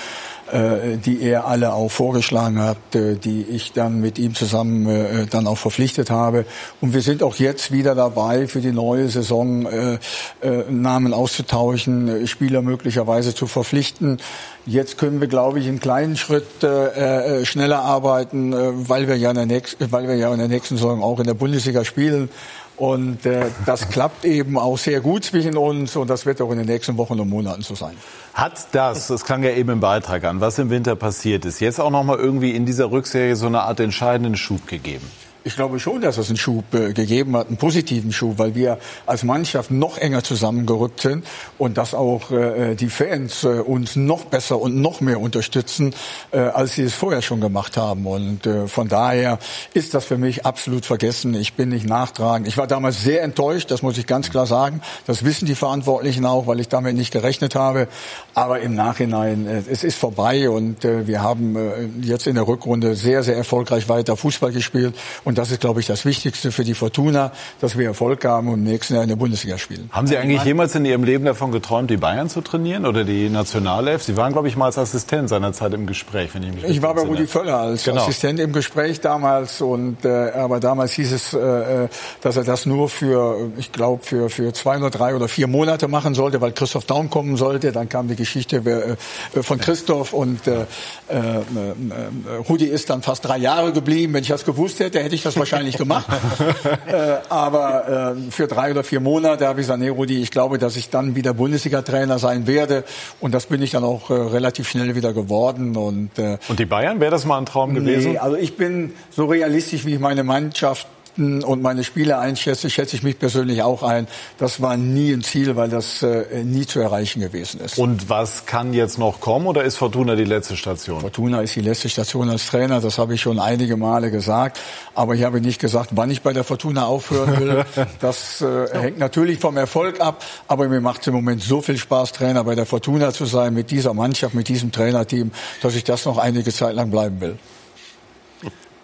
die er alle auch vorgeschlagen hat, äh, die ich dann mit ihm zusammen äh, dann auch verpflichtet habe. Und wir sind auch jetzt wieder dabei, für die neue Saison äh, äh, Namen auszutauschen, äh, Spieler möglicherweise zu verpflichten. Jetzt können wir, glaube ich, in kleinen Schritt äh, äh, schneller arbeiten, äh, weil wir ja in der nächsten, weil wir ja in der nächsten Saison auch in der Bundesliga spielen. Und äh, das klappt eben auch sehr gut zwischen uns und das wird auch in den nächsten Wochen und Monaten so sein. Hat das, das klang ja eben im Beitrag an, was im Winter passiert ist, jetzt auch noch mal irgendwie in dieser Rückserie so eine Art entscheidenden Schub gegeben? Ich glaube schon, dass es einen Schub äh, gegeben hat, einen positiven Schub, weil wir als Mannschaft noch enger zusammengerückt sind und dass auch äh, die Fans äh, uns noch besser und noch mehr unterstützen, äh, als sie es vorher schon gemacht haben. Und äh, von daher ist das für mich absolut vergessen. Ich bin nicht nachtragend. Ich war damals sehr enttäuscht, das muss ich ganz klar sagen. Das wissen die Verantwortlichen auch, weil ich damit nicht gerechnet habe. Aber im Nachhinein, äh, es ist vorbei und äh, wir haben äh, jetzt in der Rückrunde sehr, sehr erfolgreich weiter Fußball gespielt. Und das ist, glaube ich, das Wichtigste für die Fortuna, dass wir Erfolg haben und im nächsten Jahr in der Bundesliga spielen. Haben Sie eigentlich jemals in Ihrem Leben davon geträumt, die Bayern zu trainieren oder die Nationalelf? Sie waren, glaube ich, mal als Assistent seinerzeit im Gespräch, wenn ich mich Ich war bei. Rudi Völler als Genau. Assistent im Gespräch damals und äh, aber damals hieß es, äh, äh, dass er das nur für, ich glaube, für für zwei oder drei oder vier Monate machen sollte, weil Christoph Daum kommen sollte. Dann kam die Geschichte äh, von Christoph und äh, äh, äh, Rudi ist dann fast drei Jahre geblieben. Wenn ich das gewusst hätte, hätte ich das wahrscheinlich gemacht. äh, aber äh, für drei oder vier Monate habe ich gesagt, nee, Rudi, ich glaube, dass ich dann wieder Bundesliga-Trainer sein werde und das bin ich dann auch äh, relativ schnell wieder geworden und äh, Und die Bayern, wäre das mal ein Traum gewesen? Nee, also ich bin so realistisch, wie ich meine Mannschaft und meine Spieler einschätze, schätze ich mich persönlich auch ein. Das war nie ein Ziel, weil das äh, nie zu erreichen gewesen ist. Und was kann jetzt noch kommen oder ist Fortuna die letzte Station? Fortuna ist die letzte Station als Trainer, das habe ich schon einige Male gesagt. Aber ich habe nicht gesagt, wann ich bei der Fortuna aufhören will. Das äh, hängt natürlich vom Erfolg ab. Aber mir macht es im Moment so viel Spaß, Trainer bei der Fortuna zu sein, mit dieser Mannschaft, mit diesem Trainerteam, dass ich das noch einige Zeit lang bleiben will.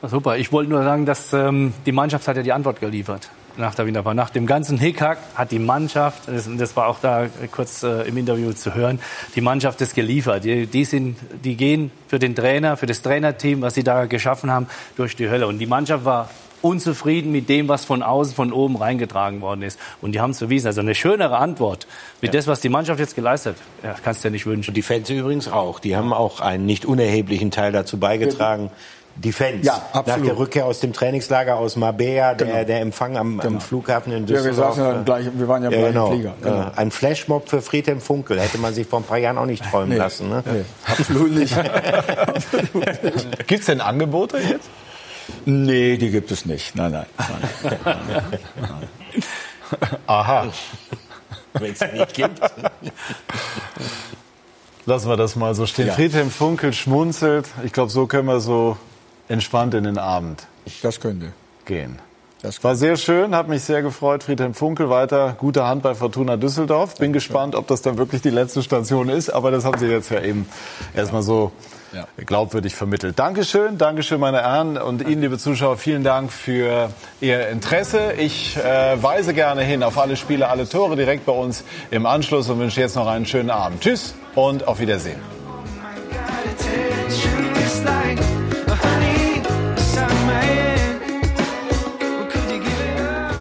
Super. Ich wollte nur sagen, dass ähm, die Mannschaft hat ja die Antwort geliefert nach der Winterpause. Nach dem ganzen Hickhack hat die Mannschaft, das, das war auch da kurz äh, im Interview zu hören, die Mannschaft ist geliefert. Die, die, sind, die gehen für den Trainer, für das Trainerteam, was sie da geschaffen haben, durch die Hölle. Und die Mannschaft war unzufrieden mit dem, was von außen, von oben reingetragen worden ist. Und die haben es bewiesen. Also eine schönere Antwort mit ja. das, was die Mannschaft jetzt geleistet hat, ja, kannst du dir nicht wünschen. Und die Fans übrigens auch. Die haben auch einen nicht unerheblichen Teil dazu beigetragen. Die Fans. Ja, absolut. Nach der Rückkehr aus dem Trainingslager aus Marbella, der, genau. der Empfang am, genau. am, Flughafen in Düsseldorf. Ja, wir, saßen gleich, wir waren ja, ja genau. Flieger. Genau. Ein Flashmob für Friedhelm Funkel hätte man sich vor ein paar Jahren auch nicht träumen nee. lassen. Ne? Nee, absolut nicht. Gibt es denn Angebote jetzt? Nee, die gibt es nicht. Nein, nein. nein, nein, nein. Aha. Wenn es nicht gibt. Lassen wir das mal so stehen. Ja. Friedhelm Funkel schmunzelt. Ich glaube, so können wir so entspannt in den Abend. Das könnte. Gehen. Das war sehr schön, hat mich sehr gefreut. Friedhelm Funkel weiter gute Hand bei Fortuna Düsseldorf. Bin gespannt, ob das dann wirklich die letzte Station ist, aber das haben Sie jetzt ja eben erstmal so ja. glaubwürdig vermittelt. Dankeschön, Dankeschön, meine Herren und Ihnen, liebe Zuschauer, vielen Dank für Ihr Interesse. Ich äh, weise gerne hin auf alle Spiele, alle Tore direkt bei uns im Anschluss und wünsche jetzt noch einen schönen Abend. Tschüss und auf Wiedersehen.